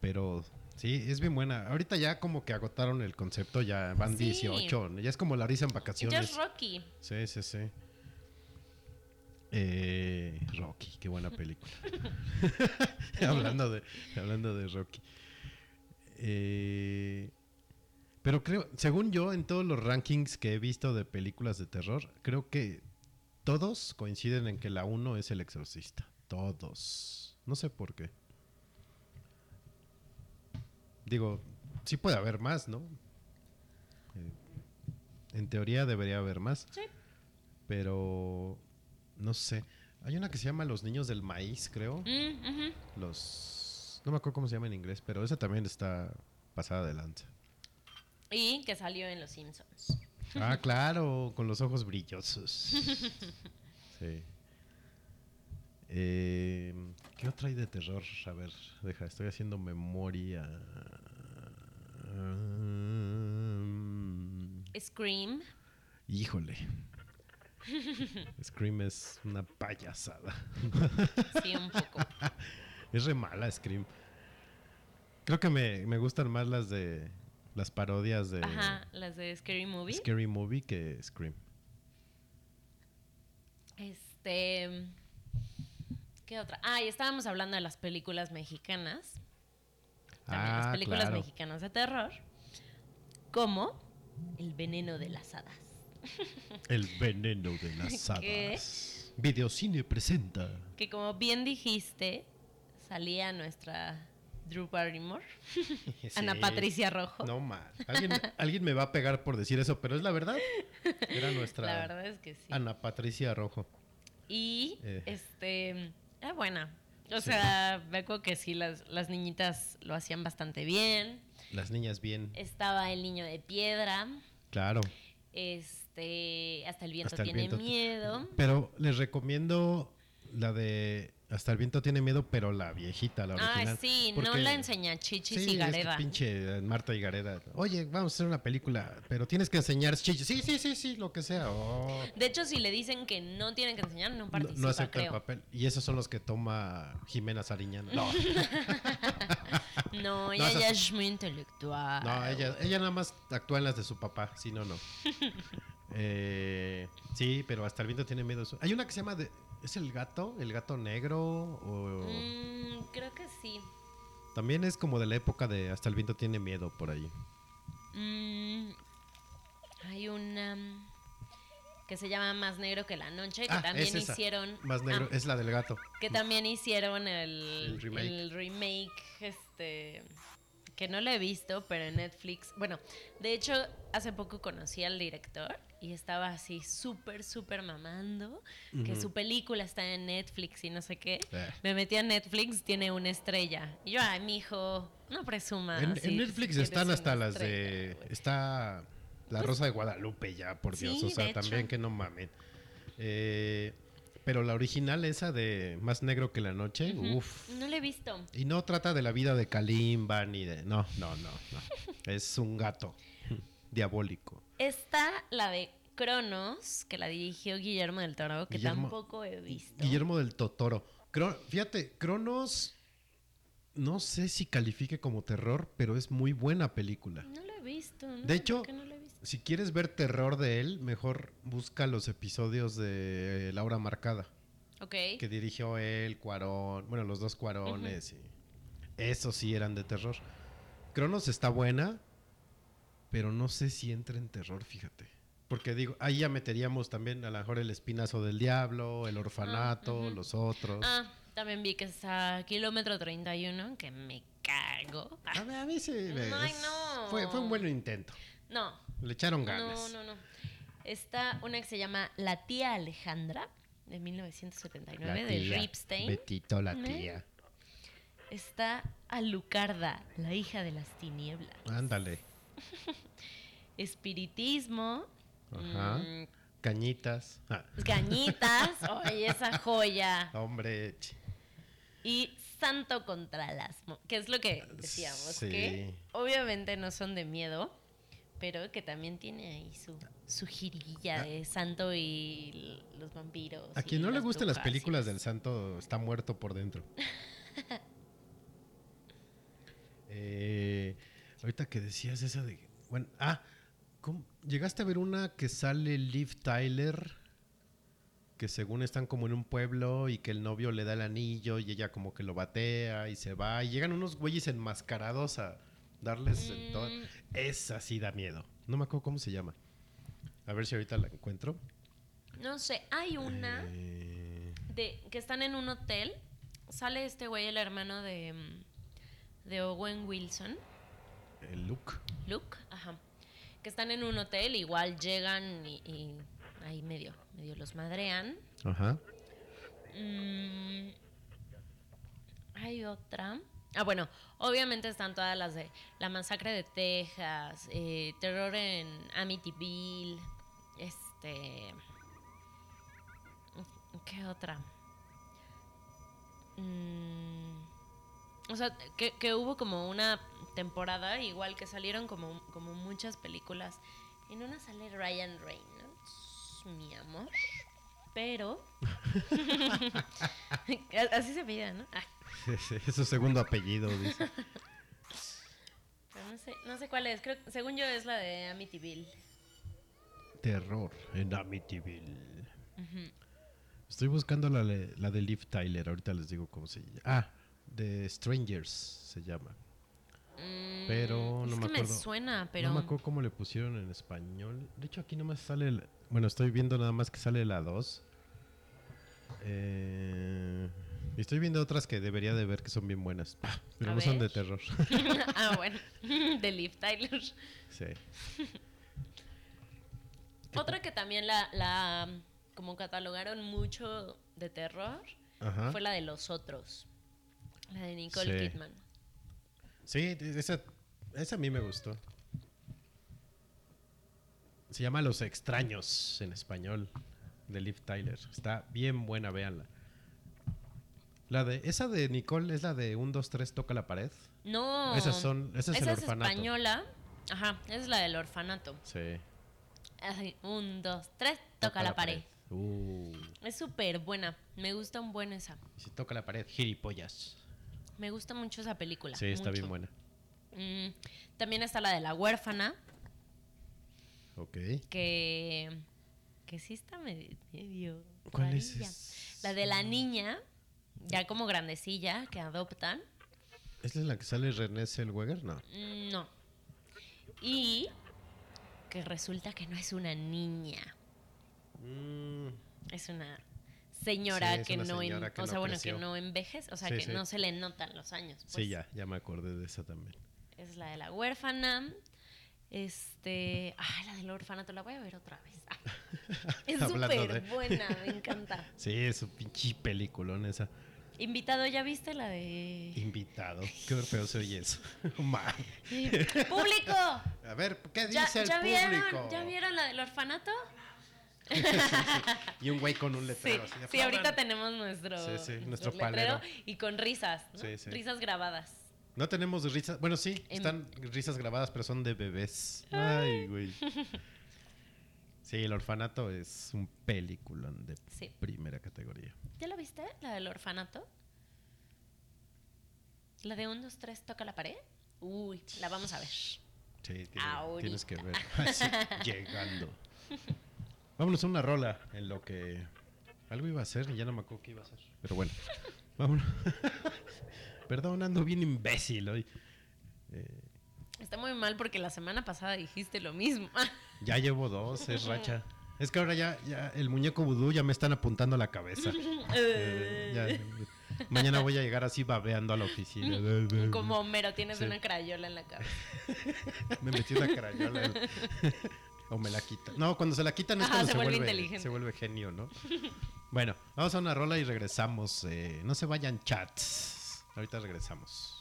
Pero sí, es bien buena. Ahorita ya como que agotaron el concepto, ya van Sí. 18. Ya es como la risa en Ya vacaciones. es Rocky. Sí, sí, sí. Eh, Rocky, qué buena película. hablando, de, hablando de Rocky. Eh, pero creo, según yo, en todos los rankings que he visto de películas de terror, creo que todos coinciden en que la 1 es el exorcista. Todos. No sé por qué. Digo, sí puede haber más, ¿no? Eh, en teoría debería haber más. Sí. Pero no sé. Hay una que se llama Los Niños del Maíz, creo. Mm. Los. No me acuerdo cómo se llama en inglés, pero esa también está pasada de lanza. Y que salió en Los Simpsons. Ah, claro, con los ojos brillosos. Sí. Eh, ¿Qué otra hay de terror? A ver, deja, estoy haciendo memoria. Mm, Scream. Híjole. Scream es una payasada. Sí, un poco. Es re mala Scream. Creo que me, me gustan más las de las parodias de Ajá, las de Scary Movie. Scary Movie que Scream. Este. ¿Qué otra? Ah, y estábamos hablando de las películas mexicanas. También las Ah, películas claro. mexicanas de terror. Como El veneno de las hadas. El veneno de las ¿Qué? hadas. Videocine presenta. Que como bien dijiste, salía nuestra Drew Barrymore, Ana. Patricia Rojo. No mal. ¿Alguien, alguien me va a pegar por decir eso, pero es la verdad. Era nuestra La verdad es que sí. Ana Patricia Rojo. Y Eh. este era buena. O sea, me acuerdo que sí, las, las niñitas lo hacían bastante bien. Las niñas bien. Estaba el niño de piedra. Claro. Este, hasta el viento Hasta el tiene viento. miedo. Pero les recomiendo la de Hasta el viento tiene miedo, pero la viejita, la original. Ah, sí, no la enseña Chichis Sí, y es que Gareda. pinche Marta y Gareda. Oye, vamos a hacer una película, pero tienes que enseñar chichis. Sí, sí, sí, sí, lo que sea. Oh. De hecho, si le dicen que no tienen que enseñar, no No, participa, no acepta el papel. Y esos son los que toma Jimena Sariñana. No, No, ella ya es muy intelectual. no ella, ella nada más actúa en las de su papá. Si no, no. Eh, sí, pero hasta el viento tiene miedo. Hay una que se llama de, ¿Es el gato? ¿El gato negro? O, Mm, creo que sí. También es como de la época de Hasta el viento tiene miedo por ahí. Mm, hay una mm, que se llama Más negro que la noche, que Ah, también es hicieron. Más negro, ah, es la del gato. que también hicieron el, El remake. el remake, este que no lo he visto, pero en Netflix. Bueno, de hecho, hace poco conocí al director y estaba así súper, súper mamando que su película está en Netflix y no sé qué. Eh. Me metí a Netflix, tiene una estrella. Y yo, ay, mijo, no presuma. En, Netflix están hasta las estrella, de. Está La Rosa de Guadalupe ya, por Dios. Sí, o sea, hecho. también que no mamen. Eh, pero la original, esa de Más Negro que la Noche, uff. No la he visto. Y no trata de la vida de Kalimba ni de. No, no, no, no. es un gato diabólico. Está la de Cronos, que la dirigió Guillermo del Toro, que Guillermo- tampoco he visto. Guillermo del Totoro. Cro- fíjate, Cronos. No sé si califique como terror, pero es muy buena película. No la he visto. no De hecho, por qué no la he visto. Si quieres ver terror de él, mejor busca los episodios de Laura Marcada, Ok. que dirigió él, Cuarón, bueno, los dos Cuarones, y esos sí eran de terror. Cronos está buena, pero no sé si entra en terror, fíjate. Porque digo, ahí ya meteríamos también a lo mejor el espinazo del diablo, el orfanato, ujú. los otros. Ah, también vi que está Kilómetro 31, que me cago. Ah, A mí, a mí sí me- Ay, no. Fue, fue un buen intento. no, Le echaron no, ganas. no, no. Está una que se llama La tía Alejandra, de 1979, La de Ripstein. Betito, la ¿Eh? tía. Está Alucarda, la hija de las tinieblas. Ándale. Espiritismo. Ajá. mm, Cañitas. Ah, Gañitas. Oye, esa joya. hombre. y Santo contra las... mo- Que es lo que decíamos, Sí. que obviamente no son de miedo, pero que también tiene ahí su, su jirilla de Santo y los vampiros. A quien no le las gusten las películas las- del santo está muerto por dentro. Eh, ahorita que decías esa de... Bueno, ah, ¿cómo? ¿llegaste a ver una que sale Liv Tyler? Que según están como en un pueblo y que el novio le da el anillo y ella como que lo batea y se va. Y llegan unos güeyes enmascarados a darles Mm. Esa sí da miedo. No me acuerdo cómo se llama. A ver si ahorita la encuentro. No sé, hay una Eh, de que están en un hotel. Sale este güey, el hermano de, mm, de Owen Wilson. El look. Luke, ajá. Que están en un hotel, igual llegan y, y ahí medio, medio los madrean. Ajá. Mm, hay otra. Ah, bueno, obviamente están todas las de La Masacre de Texas, eh, Terror en Amityville, este... ¿Qué otra? Mm, o sea, que, que hubo como una temporada, igual que salieron como, como muchas películas. En una sale Ryan Reynolds, mi amor. Pero. Así se pide, ¿no? Ah, es su segundo apellido, dice. pero no sé, no sé cuál es. Creo, según yo es la de Amityville. Terror en Amityville. Estoy buscando la, la de Liv Tyler. Ahorita les digo cómo se llama. Ah, de Strangers se llama. Mm, Pero no es me que acuerdo. me suena, pero. No me acuerdo cómo le pusieron en español. De hecho, aquí nomás sale. el- bueno, estoy viendo nada más que sale la 2. Eh, y estoy viendo otras que debería de ver que son bien buenas. Pero A no son de terror. ah, bueno. de Liv Tyler. sí. Otra que también la, la como catalogaron mucho de terror Ajá. fue la de los otros. La de Nicole Sí. Kidman. Sí, esa, esa a mí me gustó. Se llama Los Extraños en español, de Liv Tyler. Está bien buena, véanla. La de, esa de Nicole es la de 1, 2, 3, toca la pared. No. Esas son- ese es el esa orfanato. española. Ajá, esa es la del orfanato. Sí. Así, un, dos, tres, toca, la, pared. Uh, Es súper buena. Me gusta un buen esa. y si toca la pared, gilipollas. Me gusta mucho esa película. Sí, está bien buena. Mm, también está la de la huérfana, Ok. que, que sí está medio... ¿Cuál es esa? La de la niña, ya como grandecilla, que adoptan. ¿Esa es la que sale René Zellweger? No. Mm, No. Y que resulta que no es una niña, Mm, es una señora Sí, que no, en- señora o sea, bueno, que no envejece, o sea, Sí, que sí. no se le notan los años. sí, pues. ya, ya me acordé de esa también. Es la de la huérfana. Este. Ah, la del orfanato, la voy a ver otra vez. Ah, es súper de- buena, me encanta. Sí, es un pinche peliculón esa. Invitado, ¿ya viste la de. Invitado. Qué feo se oye eso. ¡Público! A ver, ¿qué ¿Ya, dice el ya público? vieron, ¿Ya vieron la del orfanato? Y un güey con un Sí, letrero. así de, sí, ahorita "Aplaudan". tenemos nuestro, Sí, sí, nuestro nuestro letrero palero. y con risas, ¿no? Sí, sí. Risas grabadas. No tenemos risas. Bueno, sí, Em- están risas grabadas, pero son de bebés. Ay, güey. Sí, el orfanato es un peliculón de Sí. primera categoría. ¿Ya la viste? La del orfanato. La de 1, 2, 3, toca la pared. Uy, la vamos a ver. Sí, tiene- tienes que ver. Así, llegando. Vámonos a una rola en lo que algo iba a hacer y ya no me acuerdo qué iba a hacer. Pero bueno, vámonos. Perdón, ando bien imbécil hoy. Eh, Está muy mal porque la semana pasada dijiste lo mismo. ya llevo dos, es racha. Es que ahora ya, ya el muñeco vudú ya me están apuntando a la cabeza. Eh, ya, mañana voy a llegar así babeando a la oficina. Como Homero, tienes Sí. una crayola en la cabeza. Me metí una carayola. O me la quita. No, cuando se la quitan es Ajá, cuando se se, vuelve vuelve, inteligente. se vuelve genio, ¿no? Bueno, vamos a una rola y regresamos. eh, no se vayan chats. Ahorita regresamos.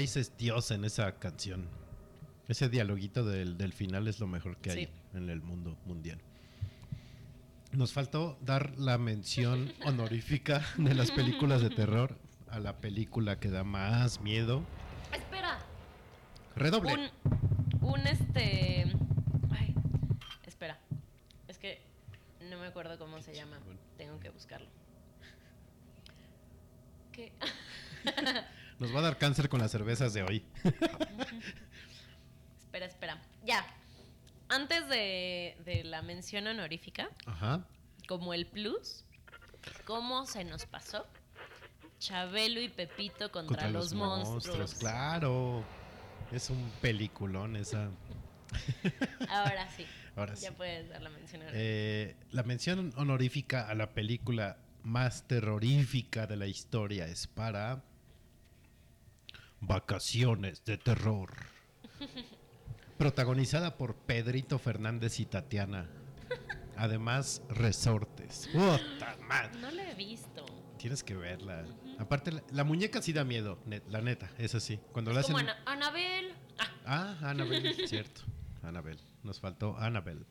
Price es Dios en esa canción. Ese dialoguito del, del final es lo mejor que hay en el mundo mundial. Nos faltó dar la mención honorífica de las películas de terror a la película que da más miedo. Espera. Redoble. Un, un este. Ay, espera. Es que no me acuerdo cómo se llama. Tengo que buscarlo. ¿Qué? Nos va a dar cáncer con las cervezas de hoy. espera, espera. Ya. Antes de, de la mención honorífica, Ajá. como el plus, ¿cómo se nos pasó? Chabelo y Pepito contra, Contra los, monstruos. Claro. Es un peliculón esa. Ahora sí. Ahora Ya sí. puedes dar la mención honorífica. Eh, la mención honorífica a la película más terrorífica de la historia es para Vacaciones de Terror. Protagonizada por Pedrito Fernández y Tatiana. Además, resortes. ¡Puta madre! No la he visto. Tienes que verla. Aparte, la, la muñeca sí da miedo, net- la neta, es así. Cuando la Es hacen. Ana- Anabel. Ah, Ah, Annabelle, cierto. Annabelle. Nos faltó Annabelle.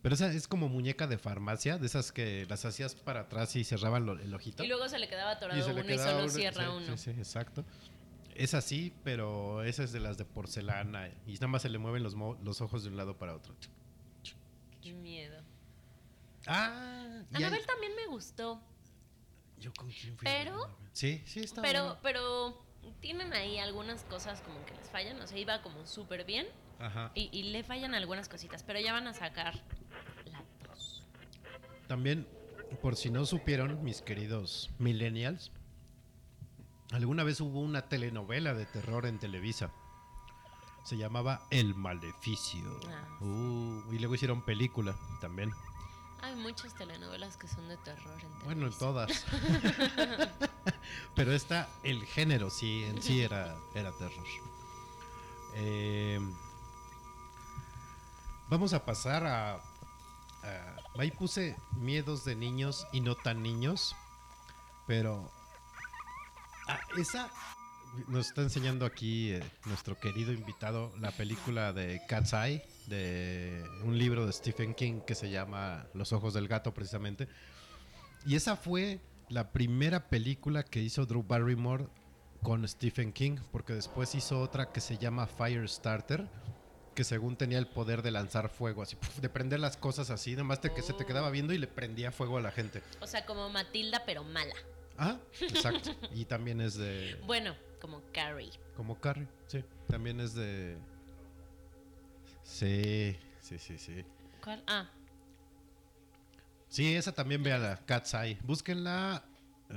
Pero esa es como muñeca de farmacia, de esas que las hacías para atrás y cerraban lo- el ojito. y luego se le quedaba atorado le uno y solo uno- cierra sí, uno. Sí, sí, exacto. Es así, pero esa es de las de porcelana y nada más se le mueven los, los ojos de un lado para otro. Qué miedo. Ah, hay- Anabel también me gustó. ¿Yo con quién fui? Pero-? Sí, sí, está Pero, bueno. pero tienen ahí algunas cosas como que les fallan. O sea, iba como súper bien. Ajá. Y, y le fallan algunas cositas. Pero ya van a sacar la dos. También, por si no supieron, mis queridos millennials, alguna vez hubo una telenovela de terror en Televisa. Se llamaba El Maleficio. Ah. Uh, y luego hicieron película también. Hay muchas telenovelas que son de terror. En Bueno, en todas. Pero esta, el género sí, en sí era, era terror. Eh, vamos a pasar a, a- Ahí puse miedos de niños y no tan niños. Pero... ah, esa... Nos está enseñando aquí eh, nuestro querido invitado la película de Cat's Eye, de un libro de Stephen King que se llama Los Ojos del Gato precisamente. Y esa fue la primera película que hizo Drew Barrymore con Stephen King, porque después hizo otra que se llama Firestarter, que según tenía el poder de lanzar fuego, así, de prender las cosas así, nomás te, que se te quedaba viendo y le prendía fuego a la gente. O sea, como Matilda, pero mala. Ah, exacto. Y también es de... Bueno, como Carrie. Como Carrie, sí. También es de... Sí, sí, sí, sí. ¿Cuál? Ah, Sí, esa también véala, Cat's Eye. Búsquenla. eh,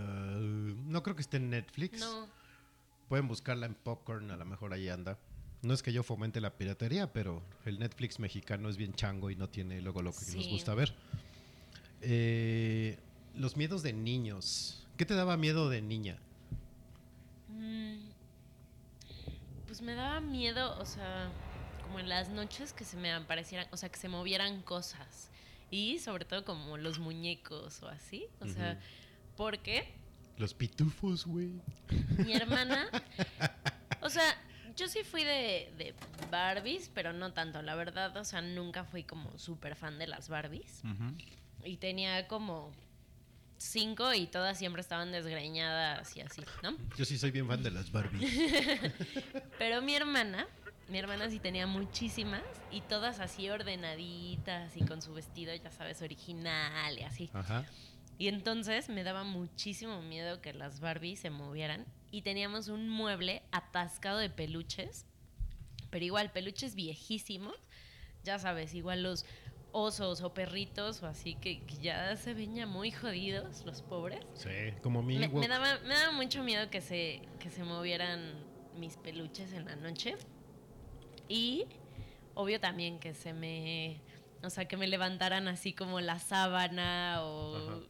no creo que esté en Netflix. no. Pueden buscarla en Popcorn, a lo mejor ahí anda. No es que yo fomente la piratería, pero el Netflix mexicano es bien chango y no tiene luego lo que nos Sí. gusta ver. Eh, los miedos de niños. ¿Qué te daba miedo de niña? Mm, Pues me daba miedo, o sea, como en las noches que se me aparecieran, o sea, que se movieran cosas. Y sobre todo como los muñecos o así. O sea, Ujú. porque Los pitufos, güey. mi hermana, o sea, yo sí fui de, de Barbies, pero no tanto, la verdad, o sea, nunca fui como súper fan de las Barbies. Y tenía como cinco y todas siempre estaban desgreñadas y así, ¿no? Yo sí soy bien fan de las Barbie. Pero mi hermana, mi hermana sí tenía muchísimas y todas así ordenaditas y con su vestido, ya sabes, original y así. Ajá. Y entonces me daba muchísimo miedo que las Barbie se movieran y teníamos un mueble atascado de peluches, pero igual peluches viejísimos, ya sabes, igual los osos o perritos o así que, que ya se ven ya muy jodidos los pobres. Sí, como mi Me, me daba, me daba mucho miedo que se, que se movieran mis peluches en la noche. Y obvio también que se me. O sea, que me levantaran así como la sábana o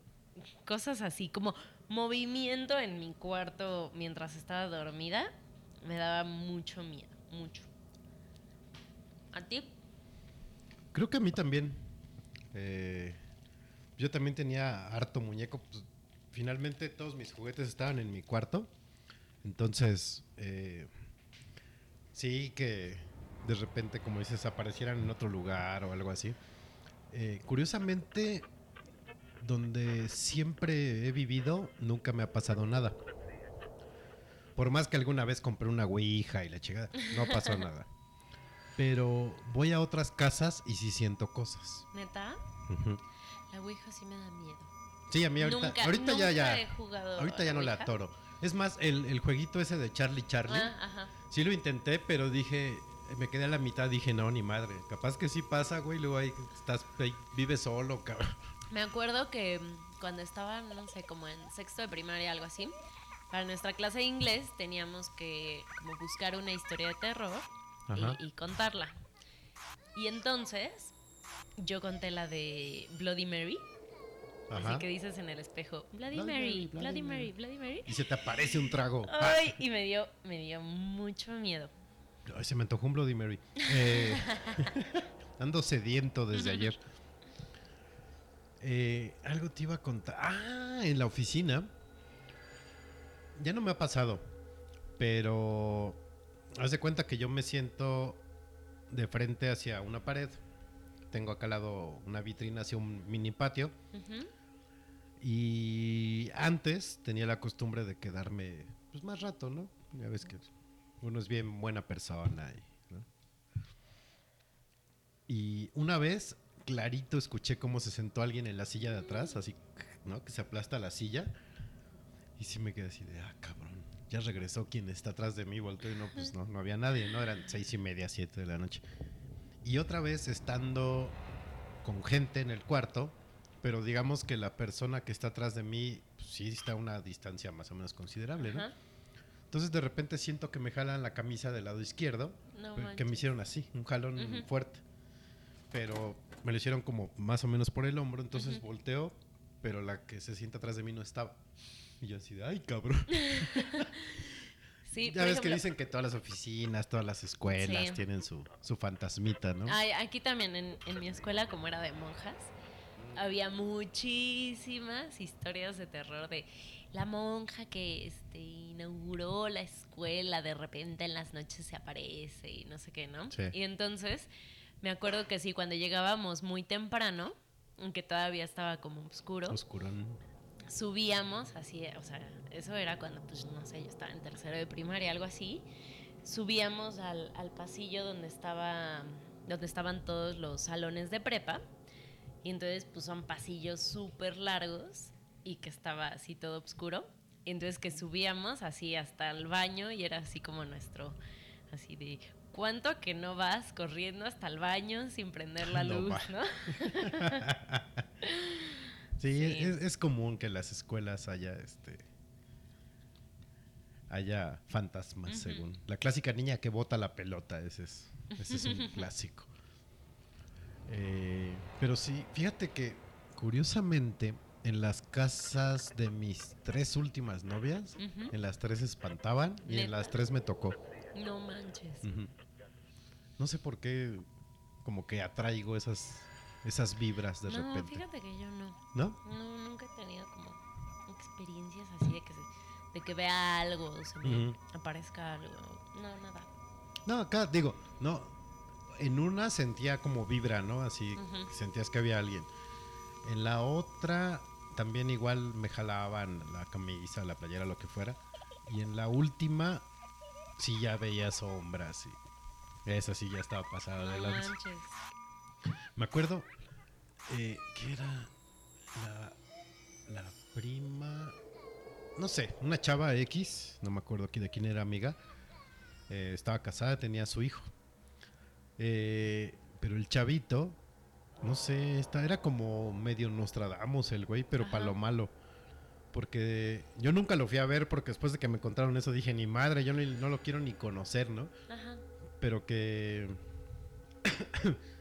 cosas así, como movimiento en mi cuarto mientras estaba dormida. Me daba mucho miedo, mucho. ¿A ti? Creo que a mí también. Eh, yo también tenía harto muñeco. pues, finalmente todos mis juguetes estaban en mi cuarto. Entonces, eh, sí que de repente, como dices, aparecieran en otro lugar o algo así. Eh, curiosamente, donde siempre he vivido, nunca me ha pasado nada. Por más que alguna vez compré una ouija y la chingada, no pasó nada. Pero voy a otras casas y sí siento cosas. ¿Neta? La Ouija sí me da miedo. Sí, a mí ahorita, Nunca- ahorita ya, nunca ya. he jugado ahorita ya la no Ouija. atoro. Es más, el, el jueguito ese de Charlie Charlie, Ah, ajá. sí lo intenté, pero dije, me quedé a la mitad, dije, no, ni madre. Capaz que sí pasa, güey, luego ahí estás, ahí vives solo, cabrón. Me acuerdo que mm, cuando estaba, no sé, como en sexto de primaria, algo así, para nuestra clase de inglés teníamos que como buscar una historia de terror. Y, y contarla. Y entonces yo conté la de Bloody Mary. Ajá. Así que dices en el espejo, Bloody, Bloody Mary, Mary, Bloody, Bloody Mary, Bloody Mary. Y se te aparece un trago. Ay, y me dio, me dio mucho miedo. Ay, se me antojó un Bloody Mary. Eh, ando sediento desde ayer. Eh, algo te iba a contar. Ah, en la oficina. Ya no me ha pasado. Pero. Haz de cuenta que yo me siento de frente hacia una pared. Tengo acá al lado una vitrina hacia un mini patio. Y antes tenía la costumbre de quedarme pues más rato, ¿no? Ya ves que uno es bien buena persona. Y, ¿no? Y una vez, clarito, escuché cómo se sentó alguien en la silla de atrás, así, ¿no? Que se aplasta la silla. Y sí me quedé así de, ah, cabrón. Ya regresó quien está atrás de mí, volteo y no, pues no, no había nadie, ¿no? Eran seis y media, siete de la noche. Y otra vez estando con gente en el cuarto, pero digamos que la persona que está atrás de mí pues, sí está a una distancia más o menos considerable, ¿no? Ajá. Entonces de repente siento que me jalan la camisa del lado izquierdo, No que me hicieron así, un jalón Ujú. fuerte. Pero me lo hicieron como más o menos por el hombro, entonces Ujú. volteo, pero la que se sienta atrás de mí no estaba. Y yo así de, ay, cabrón. Sí, ya ves que dicen que todas las oficinas, todas las escuelas Sí. tienen su, su fantasmita, ¿no? Ay, aquí también en, en mi escuela, como era de monjas, había muchísimas historias de terror de la monja que este, inauguró la escuela, de repente en las noches se aparece y no sé qué, ¿no? Sí. Y entonces me acuerdo que sí, cuando llegábamos muy temprano, aunque todavía estaba como oscuro, Oscurón. Subíamos así, o sea, eso era cuando, pues, no sé, yo estaba en tercero de primaria, algo así. Subíamos al, al pasillo donde estaba, donde estaban todos los salones de prepa. Y entonces, pues, son pasillos súper largos y que estaba así todo oscuro. Y entonces que subíamos así hasta el baño y era así como nuestro, así de, ¿cuánto que no vas corriendo hasta el baño sin prender la No luz, no? Sí, Sí. Es, es común que en las escuelas haya este haya fantasmas, según. La clásica niña que bota la pelota, ese es, ese es un clásico. Eh, pero sí, fíjate que curiosamente en las casas de mis tres últimas novias, en las tres espantaban y en las tres me tocó. No manches. No sé por qué, como que atraigo esas, esas vibras de no, repente. fíjate que yo no. ¿No? No, nunca he tenido como experiencias así de que, se- de que vea algo, o se me aparezca algo. No, nada. No, acá digo, no. En una sentía como vibra, ¿no? Así sentías que había alguien. En la otra también igual me jalaban la camisa, la playera, lo que fuera. Y en la última sí ya veía sombras y esa sí ya estaba pasada de No lanza. Me acuerdo eh, que era la, la prima, no sé, una chava X, no me acuerdo de quién era amiga. eh, estaba casada, tenía a su hijo. Eh, pero el chavito, no sé, esta, era como medio Nostradamus el güey, pero para lo malo. Porque yo nunca lo fui a ver porque después de que me contaron eso dije, ni madre, yo ni- no lo quiero ni conocer, ¿no? Ajá. pero que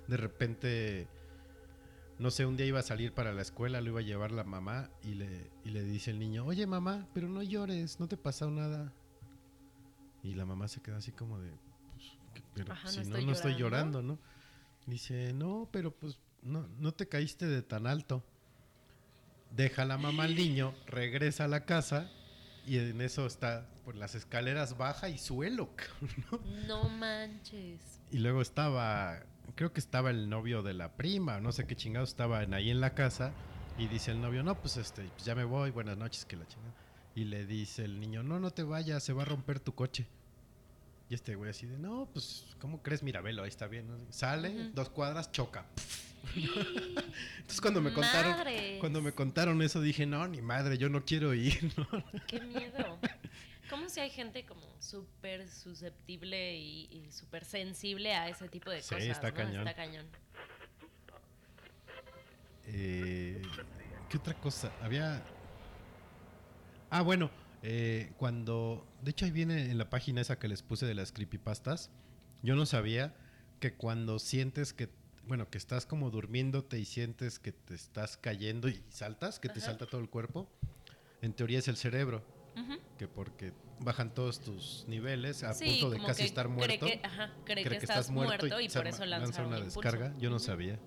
de repente, no sé, un día iba a salir para la escuela, lo iba a llevar la mamá y le, y le dice el niño, oye mamá, pero no llores, no te pasó nada. Y la mamá se queda así como de, pues, pero Ajá, si no, estoy no estoy llorando". ¿no? Dice, no, pero pues no, no te caíste de tan alto. Deja la mamá al niño, regresa a la casa y en eso está por las escaleras baja y suelo. No manches. Y luego estaba, creo que estaba el novio de la prima, no sé qué chingados estaban ahí en la casa. Y dice el novio, no, pues este, pues ya me voy, buenas noches, que la chingada. Y le dice el niño, no, no te vayas, se va a romper tu coche. Y este güey así de, no, pues, ¿cómo crees? Mira, velo, ahí está bien. ¿no? Sale, dos cuadras, choca. Entonces cuando me contaron, Madres. cuando me contaron eso dije, no, ni madre, yo no quiero ir, ¿no? Qué miedo. ¿Cómo si hay gente como súper susceptible y, y súper sensible a ese tipo de Sí, cosas? está ¿no? cañón. Está cañón. Eh, ¿Qué otra cosa? Había. Ah, bueno. eh, cuando. De hecho, ahí viene en la página esa que les puse de las creepypastas. Yo no sabía que cuando sientes que. Bueno, que estás como durmiéndote y sientes que te estás cayendo y saltas, que te salta todo el cuerpo. En teoría es el cerebro. Que porque bajan todos tus niveles a Sí, punto de casi estar cree muerto. que- ajá, cree que estás muerto y por eso lanza un una impulso. descarga. Yo no sabía.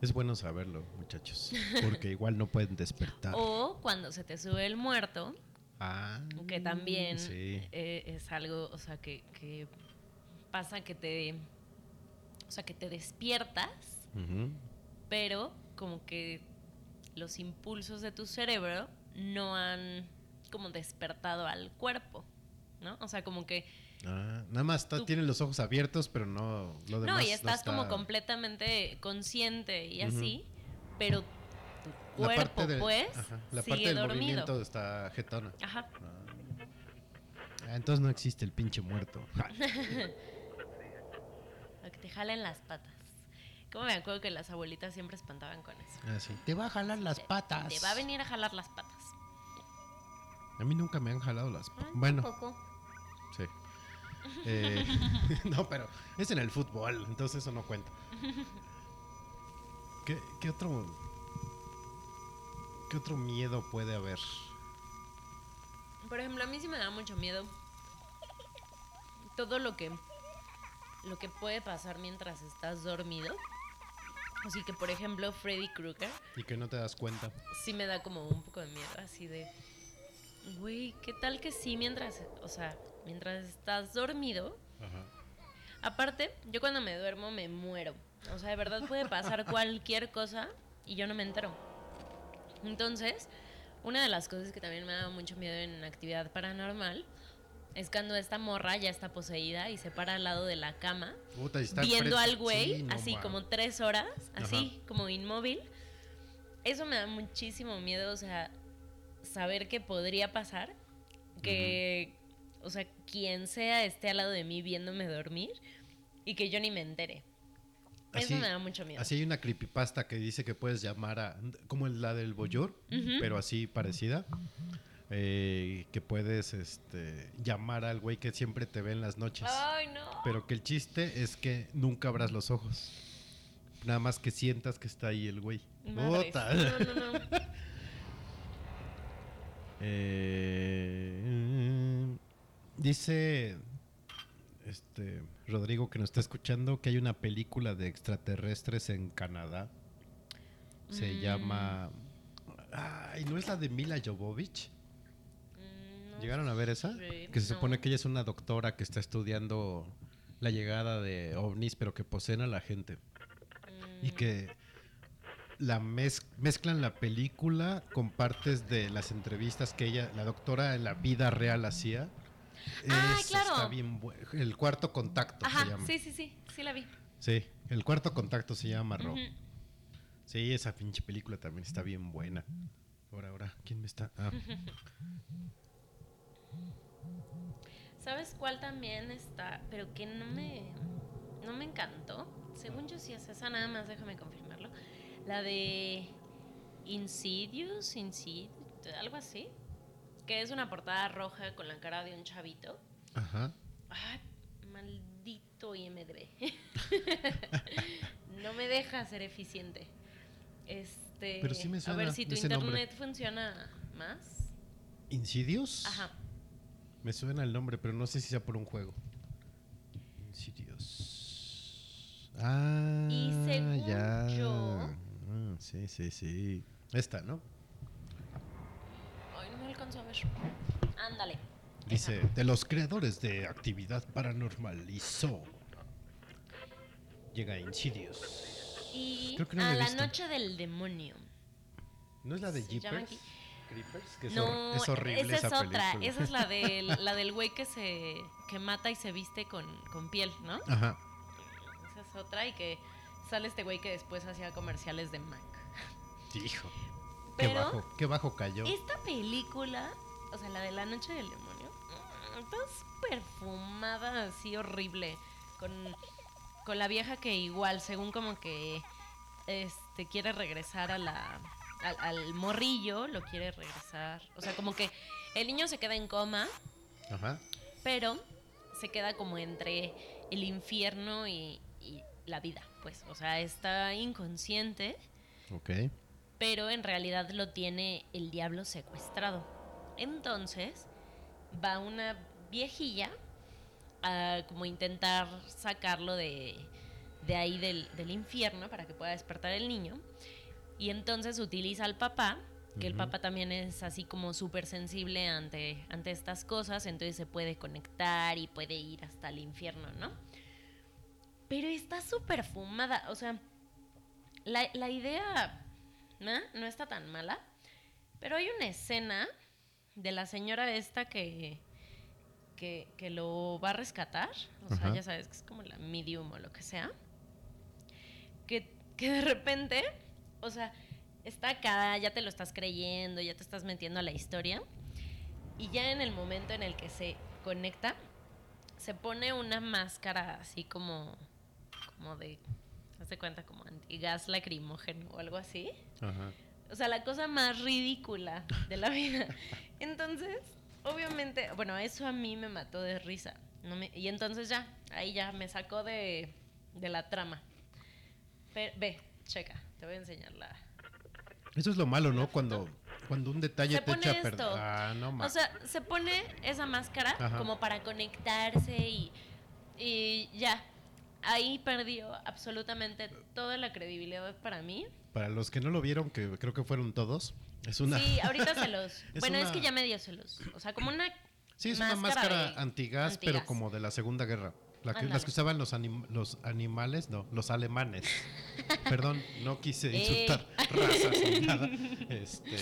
Es bueno saberlo, muchachos. Porque igual no pueden despertar. O cuando se te sube el muerto, Ah, que también Sí. eh, es algo, o sea, que, que pasa que te, o sea, que te despiertas, pero como que los impulsos de tu cerebro no han como despertado al cuerpo, ¿no? O sea, como que Ah, nada más está, Tú- tiene los ojos abiertos, pero no lo demás. no, y estás como está- completamente consciente y así, pero tu cuerpo, del- pues, ajá, la sigue parte del dormido. movimiento está jetona. Ajá. Ah, entonces no existe el pinche muerto. Que te jalen las patas. Como me acuerdo que las abuelitas siempre espantaban con eso. Ah, sí. Te va a jalar las patas. Te va a venir a jalar las patas. A mí nunca me han jalado las. Ah, Bueno, tampoco. sí. Eh, no, pero es en el fútbol, entonces eso no cuenta. ¿Qué, qué otro qué otro miedo puede haber? Por ejemplo, a mí sí me da mucho miedo todo lo que lo que puede pasar mientras estás dormido. Así que, por ejemplo, Freddy Krueger Y que no te das cuenta. sí me da como un poco de miedo, así de, güey, ¿qué tal que sí mientras, o sea, mientras estás dormido? Ajá. Aparte, yo cuando me duermo me muero. O sea, de verdad puede pasar cualquier cosa y yo no me entero. Entonces, una de las cosas que también me da mucho miedo en actividad paranormal es cuando esta morra ya está poseída y se para al lado de la cama Puta, viendo al güey Sí, no así como tres horas, así Ajá. como inmóvil. Eso me da muchísimo miedo, o sea, saber que podría pasar, que, o sea, quien sea esté al lado de mí viéndome dormir y que yo ni me entere. Eso me da mucho miedo. Así hay una creepypasta que dice que puedes llamar a. como la del Boyor, pero así parecida. eh, que puedes este, llamar al güey que siempre te ve en las noches. Ay, no. Pero que el chiste es que nunca abras los ojos. nada más que sientas que está ahí el güey. No, no, no. Eh, dice este Rodrigo que nos está escuchando que hay una película de extraterrestres en Canadá. Se Mm. llama Ay, ¿no es la de Mila Jovovich? Mm, no ¿Llegaron a ver esa? sé, Que se no. supone que ella es una doctora que está estudiando la llegada de ovnis, pero que poseen a la gente. Mm. Y que la mez- mezclan la película con partes de las entrevistas que ella, la doctora en la vida real hacía. Ah, claro. Está bien El cuarto contacto se Ajá, llama. sí, sí, sí, sí la vi. Sí, el cuarto contacto se llama Ro. Sí, esa pinche película también está bien buena. Ahora, ahora, ¿quién me está? Ah, ¿Sabes cuál también está? Pero que no me, no me encantó. Según yo sí es esa, nada más déjame confirmarlo. La de Insidious, Insid, algo así. Que es una portada roja con la cara de un chavito. ajá. Ay, maldito IMDB. no me deja ser eficiente. Este, Pero sí me A suena ver si tu nombre. internet funciona más. ¿Insidious? Ajá. Me suena el nombre, pero no sé si sea por un juego. Insidious. Ah, Y según ya. yo- Ah, sí, sí, sí. Esta, ¿no? Ay, no me alcanzo a ver. Ándale. Dice, de los creadores de actividad paranormal y Saw. Llega Insidious. Y Creo que no la a la visto. noche del demonio. ¿No es la de Jeepers? Creepers, que es, no, es horrible esa es esa otra. película. Esa es la del, la del güey que se que mata y se viste con, con piel, ¿no? Ajá. Esa es otra y que sale este güey que después hacía comerciales de Mac. Hijo. Qué bajo, qué bajo cayó. esta película, o sea, la de la noche del demonio, mm, está súper fumada, así horrible. Con, con la vieja que igual, según como que este quiere regresar a la al, al morrillo, lo quiere regresar. O sea, como que el niño se queda en coma, Ajá. pero se queda como entre el infierno y la vida, pues. O sea, está inconsciente Ok. pero en realidad lo tiene el diablo secuestrado. Entonces va una viejilla a como intentar sacarlo de, de ahí del, del infierno para que pueda despertar el niño. Y entonces utiliza al papá, que el papá también es así como súper sensible ante, ante estas cosas, entonces se puede conectar y puede ir hasta el infierno, ¿no? Pero está súper fumada, o sea, la, la idea ¿no? no está tan mala, pero hay una escena de la señora esta que, que, que lo va a rescatar, o sea, Ajá. ya sabes que es como la medium o lo que sea, que, que de repente, o sea, está acá, ya te lo estás creyendo, ya te estás metiendo a la historia, y ya en el momento en el que se conecta, se pone una máscara así como, como de, haz de cuenta, como antigas lacrimógeno o algo así. Ajá. O sea, la cosa más ridícula de la vida. Entonces, obviamente, bueno, eso a mí me mató de risa. No me- y entonces ya, ahí ya me sacó de, de la trama. Pero, ve, checa, te voy a enseñar la... Eso es lo malo, ¿no? Cuando, cuando un detalle Se te pone echa a perder. esto. Ah, no O sea, se pone esa máscara Ajá. como para conectarse y, y ya. Ahí perdió absolutamente toda la credibilidad para mí. Para los que no lo vieron, que creo que fueron todos, es una. Sí, ahorita se los... Bueno, es que ya me dio celos. O sea, como una... Sí, es una máscara de- antigas, pero como de la Segunda Guerra. La que- las que usaban los, anim- los animales, no, los alemanes. Perdón, no quise insultar razas ni nada. Este,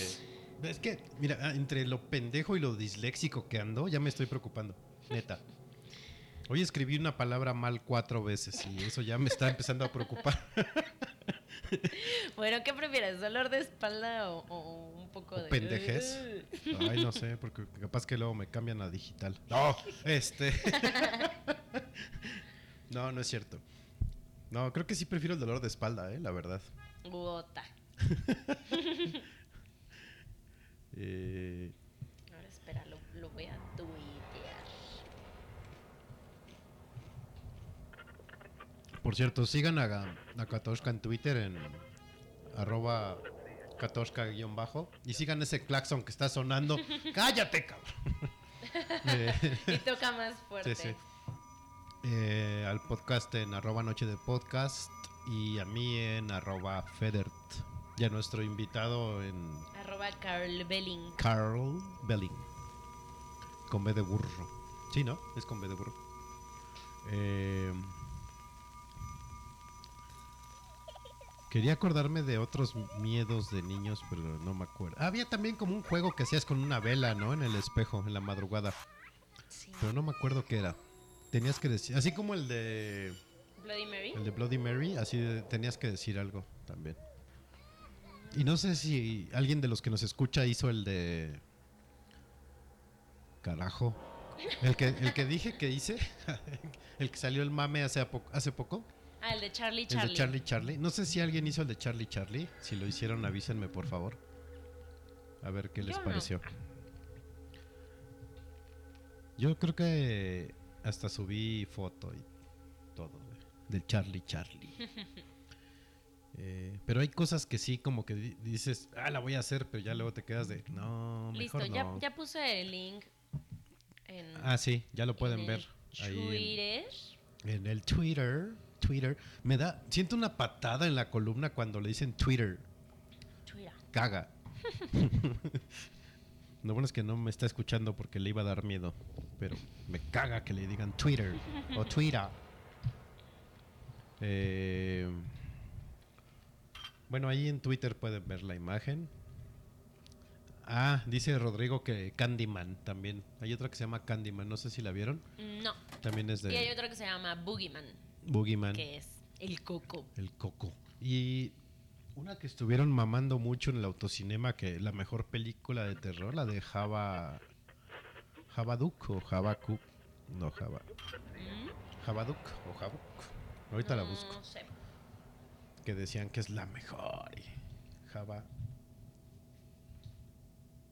es que, mira, ah, entre lo pendejo y lo disléxico que ando, ya me estoy preocupando. Neta. Hoy escribí una palabra mal cuatro veces y eso ya me está empezando a preocupar. Bueno, ¿qué prefieres? ¿Dolor de espalda o, o un poco O de... pendejez. Ay, no sé, porque capaz que luego me cambian a digital. No, este. no, no es cierto. No, creo que sí prefiero el dolor de espalda, eh, la verdad. Bota. Eh, Ahora espera, lo, lo voy a por cierto, sigan a a Katoshka en Twitter en arroba Katoshka-bajo. Y sigan ese claxon que está sonando. ¡Cállate, cabrón! Eh, Y toca más fuerte. Sí, sí. Eh, al podcast en arroba noche de podcast y a mí en arroba Federt. Y a nuestro invitado en Arroba Carl Belling. Carl Belling. Con B de burro. Sí, ¿no? Es con B de burro. Eh, quería acordarme de otros miedos de niños, pero no me acuerdo. Había también como un juego que hacías con una vela, ¿no? En el espejo, en la madrugada. Sí. Pero no me acuerdo qué era. Tenías que decir, así como el de Bloody Mary. el de Bloody Mary, así de- tenías que decir algo también. Y no sé si alguien de los que nos escucha hizo el de carajo. El que el que dije que hice, el que salió el mame hace a poco, hace poco, Ah, el de Charlie el Charlie. de Charlie Charlie. No sé si alguien hizo el de Charlie Charlie, si lo hicieron avísenme por favor. A ver qué les no. pareció. Yo creo que hasta subí foto y todo de, de Charlie Charlie. Eh, pero hay cosas que sí, como que di- dices, ah, la voy a hacer, pero ya luego te quedas de, no, Listo, mejor ya, no. ya puse el link en, Ah, sí, ya lo pueden en ver. Ahí Twitter. en, en el Twitter. Twitter. Me da, siento una patada en la columna cuando le dicen Twitter. Twitter. Caga. Lo bueno es que no me está escuchando porque le iba a dar miedo. Pero me caga que le digan Twitter o Twitter. Eh, bueno, ahí en Twitter pueden ver la imagen. Ah, dice Rodrigo que Candyman también. Hay otra que se llama Candyman, no sé si la vieron. No. También es Y hay de otro que se llama Boogeyman, Boogeyman. que es el coco. El Coco. Y una que estuvieron mamando mucho en el autocinema, que la mejor película de terror, la de Java. Jabaduk o Jabakuk. No, Java. Jabaduk o Jabuk. Ahorita la No busco. sé. Que decían que es la mejor. Java.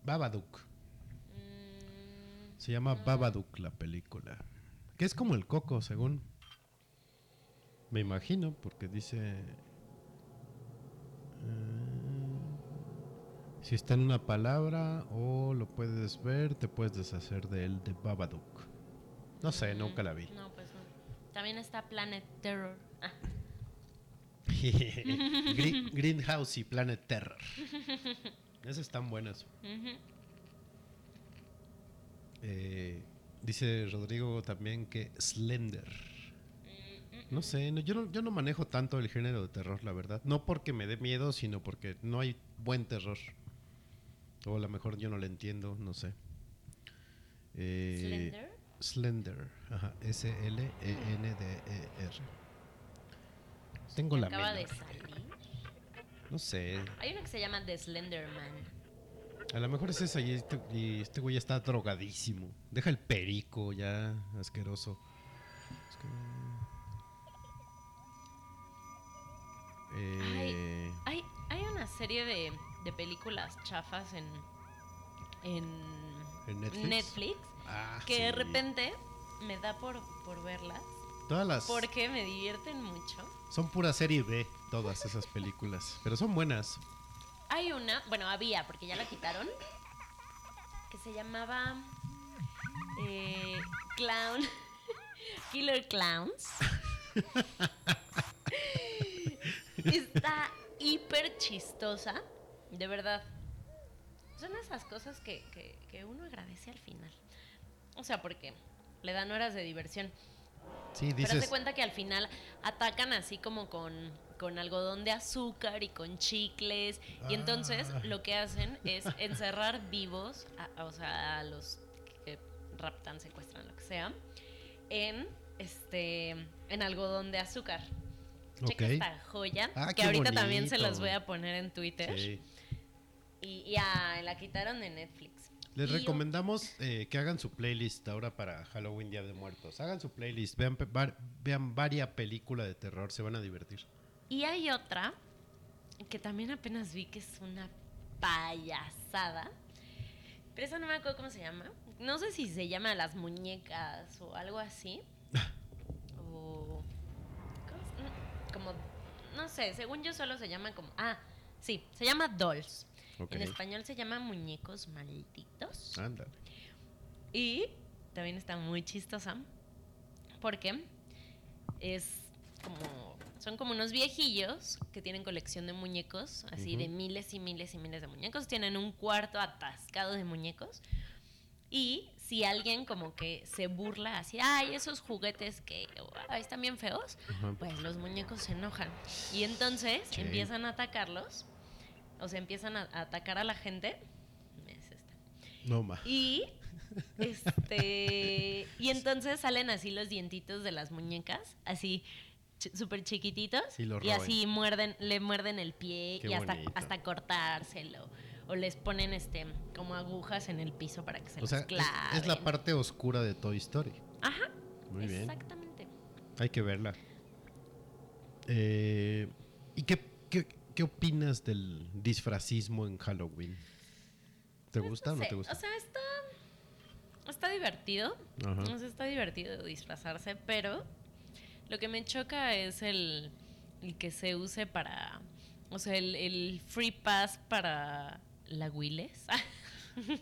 Babadook. Mm, Se llama Babadook la película. Que es como el coco, según. Me imagino, porque dice. eh, si está en una palabra o lo puedes ver, te puedes deshacer de él de Babadook. No sé, nunca la vi. No, pues no. También está Planet Terror. Ah, Green- Greenhouse y Planet Terror. Esas están buenas. Eh, dice Rodrigo también que Slender. No sé, no- yo, no, yo no manejo tanto el género de terror, la verdad. No porque me dé miedo, sino porque no hay buen terror. O a lo mejor yo no le entiendo, no sé. Eh, ¿Slender? Slender. Ajá. S-L-E-N-D-E-R. Tengo la Acaba de salir. No sé. Hay uno que se llama The Slender Man. A lo mejor es esa y este, y este güey ya está drogadísimo. Deja el perico ya asqueroso. Es que- Eh, Hay, hay una serie de, de películas chafas en, en, ¿En Netflix? Ah, que de repente me da por, por verlas Todas las porque me divierten mucho. son pura serie B, todas esas películas, pero son buenas. Hay una, bueno, había, porque ya la quitaron, que se llamaba eh, Clown, Killer Clowns. Está hiper chistosa, de verdad. Son esas cosas que, que- que uno agradece al final. O sea, porque le dan horas de diversión. Sí, Pero haz de dices, cuenta que al final atacan así como con, con algodón de azúcar y con chicles. Y entonces Ah. lo que hacen es encerrar vivos, a, a- o sea, a los que raptan, secuestran, lo que sea, en este en algodón de azúcar. Checa Ok. esta joya, Ah, que ahorita también se bonito. las voy a poner en Twitter. sí. Y ya la quitaron de Netflix. Les Y recomendamos eh, que hagan su playlist ahora para Halloween Día de Muertos. Hagan su playlist, vean, vean varias películas de terror, se van a divertir. Y hay otra que también apenas vi que es una payasada. Pero esa no me acuerdo cómo se llama. No sé si se llama Las Muñecas o algo así. o. ¿cómo se- no, sé, según yo solo se llama como... Ah, sí, se llama Dolls. En español se llama Muñecos Malditos. Ándale. Y también está muy chistosa porque es como son como unos viejillos que tienen colección de muñecos, así de miles y miles y miles de muñecos, tienen un cuarto atascado de muñecos. Y si alguien como que se burla así, ay, esos juguetes que ay, están bien feos, pues los muñecos se enojan. Y entonces Sí. empiezan a atacarlos, o sea, empiezan a, a atacar a la gente. Es esta. No ma. Y este y entonces salen así los dientitos de las muñecas, así ch- súper chiquititos Y y así muerden, le muerden el pie Qué y hasta, bonito. hasta cortárselo o les ponen este como agujas en el piso para que se O los sea, es, claven. es la parte oscura de Toy Story. Ajá. Muy bien. Exactamente. Hay que verla. Eh, ¿Y qué, qué, qué opinas del disfrazismo en Halloween? ¿Te gusta o no sé, te gusta? O sea, está está divertido. Ajá. O sea, está divertido disfrazarse, pero lo que me choca es el, el que se use para. O sea, el, el free pass para la Willes.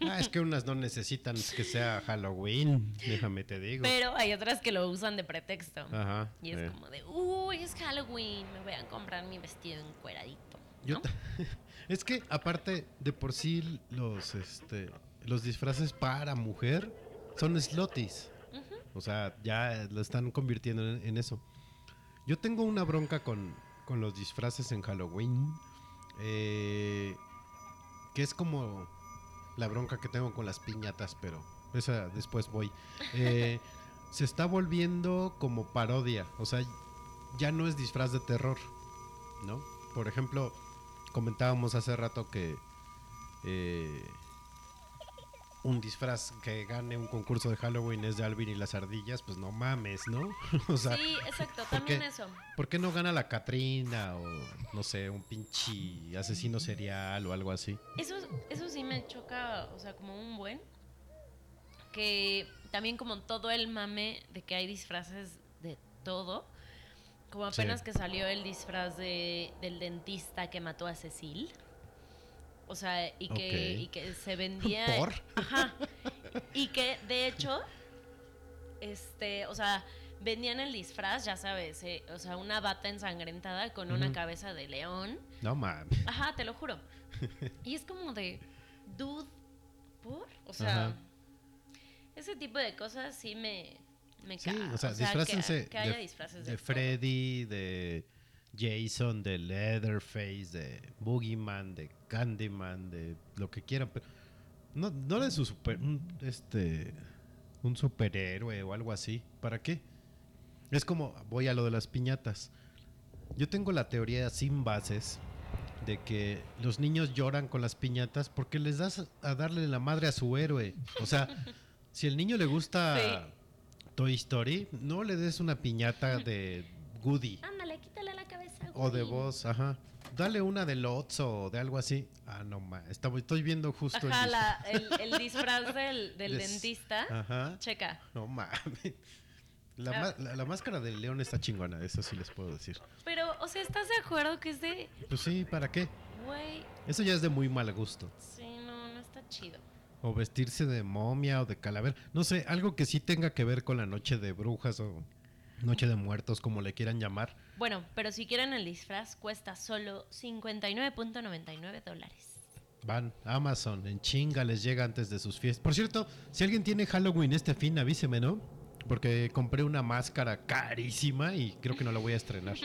Ah, es que unas no necesitan que sea Halloween, déjame te digo. Pero hay otras que lo usan de pretexto. Ajá. Y es eh. como de, uy, es Halloween, me voy a comprar mi vestido encueradito. ¿no? es que aparte de por sí los este los disfraces para mujer son slotis. O sea, ya lo están convirtiendo en, en eso. Yo tengo una bronca con, con los disfraces en Halloween. eh, que es como la bronca que tengo con las piñatas, pero esa después voy. Eh, se está volviendo como parodia. O sea, ya no es disfraz de terror. ¿No? Por ejemplo, comentábamos hace rato que eh, un disfraz que gane un concurso de Halloween es de Alvin y las ardillas, pues no mames, ¿no? o sea, sí, exacto, ¿por también qué? eso. ¿por qué no gana la Catrina o no sé, un pinche asesino serial o algo así? Eso, eso sí me choca, o sea, como un buen. Que también como todo el mame de que hay disfraces de todo. Como Sí. apenas que salió el disfraz de, del dentista que mató a Cecil. O sea, y que, y que se vendía... ¿Por? Ajá. Y que, de hecho, este, o sea, vendían el disfraz, ya sabes, eh, o sea, una bata ensangrentada con una cabeza de león. No mames. Ajá, te lo juro. Y es como de, dude, ¿por? O sea, ese tipo de cosas sí me, me Sí, o sea, disfrácense Que, haya de, disfraces de, de todo. Freddy, de Jason, de Leatherface, de Boogeyman, de Candyman, de lo que quieran, pero no, no de su super, un, este, un superhéroe o algo así. ¿Para qué? Es como, voy a lo de las piñatas. Yo tengo la teoría sin bases de que los niños lloran con las piñatas porque les das a darle la madre a su héroe. O sea, si al niño le gusta Toy Story, no le des una piñata de Goody Ándale, quítale la. O de voz, ajá. Dale una de Lots o de algo así. Ah, no ma, está- estoy viendo justo Ajá, el la- el, el disfraz del, del Des- dentista. Ajá. Checa. No mames. La, Ah. la- la máscara del león está chingona, eso sí les puedo decir. Pero, o sea, ¿estás de acuerdo que es de, Pues sí, ¿para qué? güey, Eso ya es de muy mal gusto. sí, no, no está chido? O vestirse de momia o de calavera. No sé, algo que sí tenga que ver con la noche de brujas o noche de muertos, como le quieran llamar. Bueno, pero si quieren el disfraz, cuesta solo 59.99 dólares. Van a Amazon, en chinga les llega antes de sus fiestas. Por cierto, si alguien tiene Halloween este fin, avíseme, ¿no? Porque compré una máscara carísima y creo que no la voy a estrenar.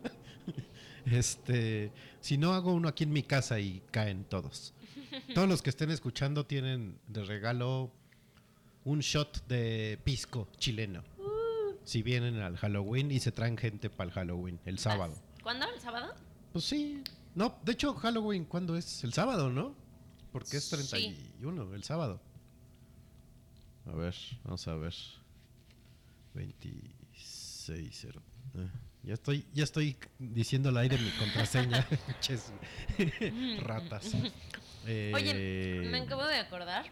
este, si no hago uno aquí en mi casa y caen todos. Todos los que estén escuchando tienen de regalo un shot de pisco chileno. Si vienen al Halloween y se traen gente para el Halloween, el sábado. ¿Cuándo? ¿El sábado? Pues sí. No, de hecho, Halloween, ¿cuándo es? El sábado, ¿no? Porque es Sí. 31, el sábado. A ver, vamos a ver. 26, cero. Ah, ya estoy, ya estoy diciendo al aire mi contraseña. Ratas. Eh, Oye, me acabo de acordar.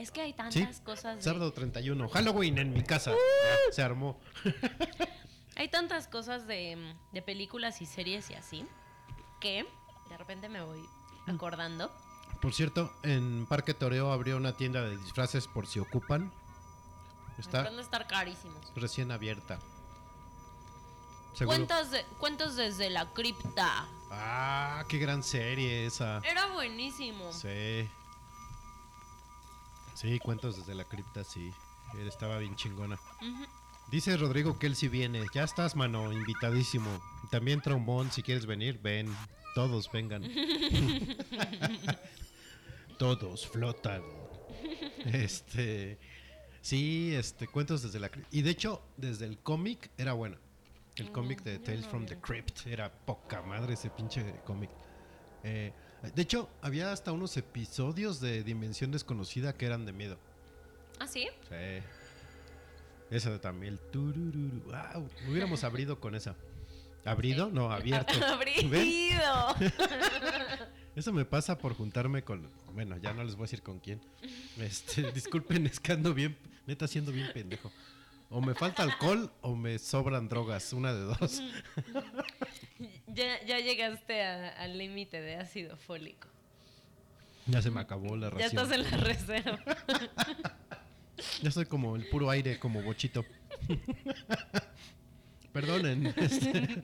Es que hay Sí, tantas cosas. de- sábado 31. Halloween en mi casa. Uh. Se armó. Hay tantas cosas de, de películas y series y así que de repente me voy acordando. Por cierto, en Parque Toreo abrió una tienda de disfraces por si ocupan. Está a estar carísimos. recién abierta. Seguro. Cuentos, de- cuentos desde la cripta. Ah, qué gran serie esa. Era buenísimo. Sí. Sí, cuentos desde la cripta, sí. Él Estaba bien chingona. Dice Rodrigo que él sí viene. Ya estás, mano, invitadísimo. También trombón, si quieres venir, ven. Todos vengan. Todos flotan. Este. Sí, este, cuentos desde la crypt. Y de hecho, desde el cómic era bueno. El cómic de Tales from the Crypt era poca madre ese pinche cómic. Eh, de hecho, había hasta unos episodios de Dimensión Desconocida que eran de miedo. ¿Ah, sí? Sí. Esa de también, el turururu. Wow, hubiéramos abrido con esa. ¿Abrido? No, abierto. ¡Abrido! Eso me pasa por juntarme con. Bueno, ya no les voy a decir con quién. Este, disculpen, es que ando bien. Neta, siendo bien pendejo. O me falta alcohol o me sobran drogas. Una de dos. ya, ya llegaste a- al límite de ácido fólico. Ya se me acabó la Ya ración. estás en la reserva. Ya soy como el puro aire, como bochito. Perdonen. este.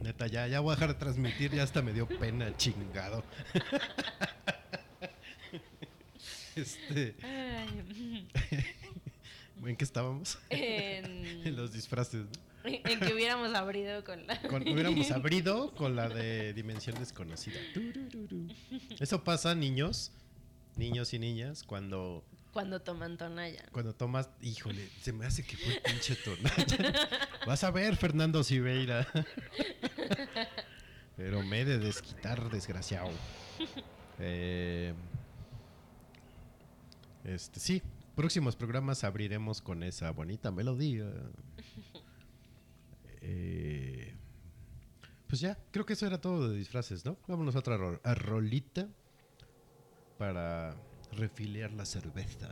Neta, ya, ya voy a dejar de transmitir, ya hasta me dio pena, chingado. Este, Ay, ¿En qué estábamos? En en, los disfraces. ¿no? en que hubiéramos abrido con la... Con- hubiéramos abrido con la de Dimensión Desconocida. Eso pasa, niños, niños y niñas, cuando, Cuando toman tonalla. cuando tomas. Híjole, se me hace que fue pinche tonalla. Vas a ver, Fernando Siveira. Pero me he de desquitar, desgraciado. Eh, este, sí, próximos programas abriremos con esa bonita melodía. Eh, pues ya, creo que eso era todo de disfraces, ¿no? Vámonos a otra ro- a rolita para refiliar la cerveza.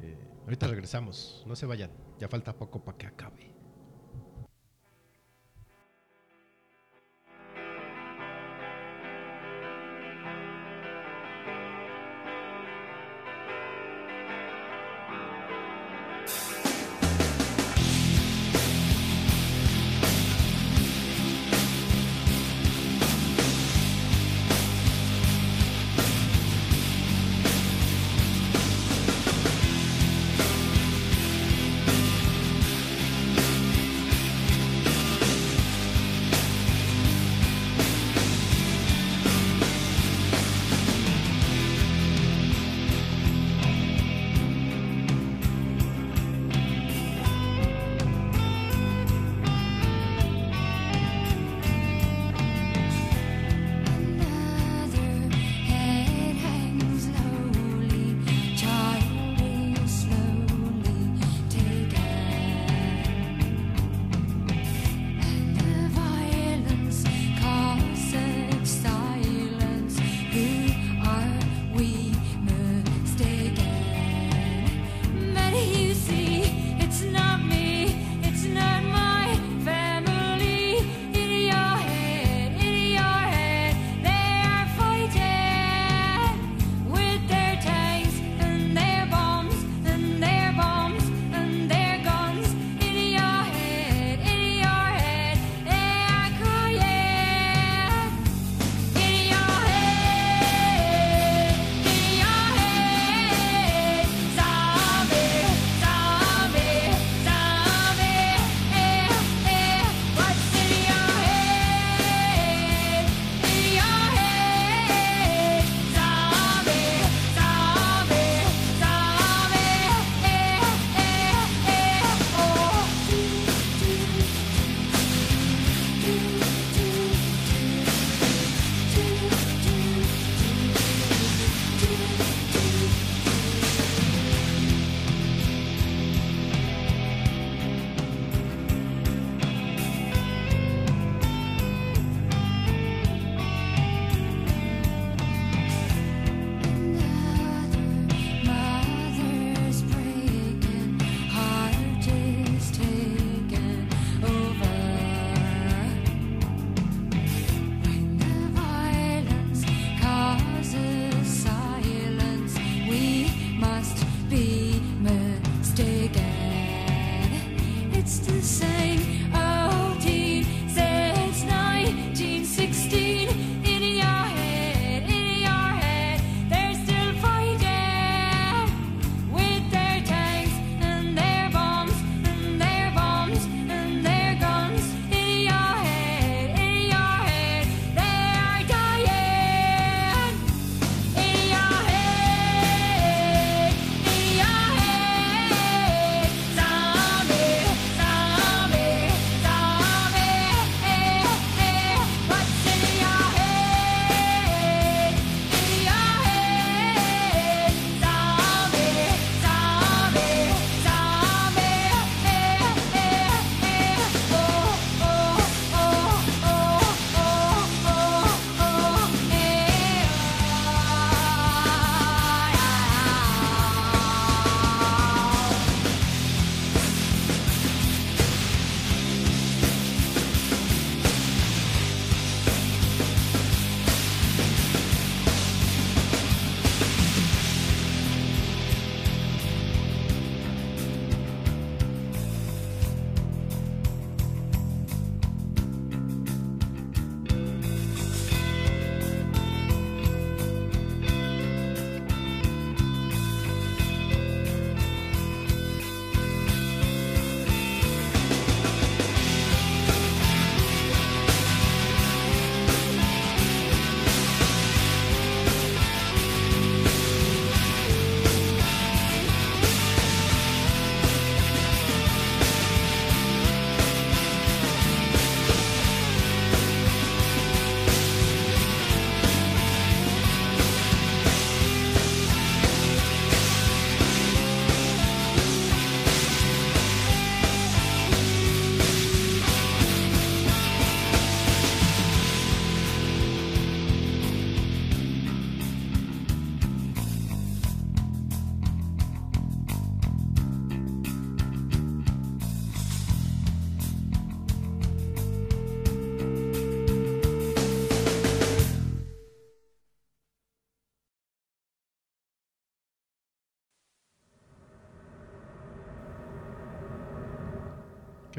Eh, ahorita regresamos, no se vayan, ya falta poco para que acabe.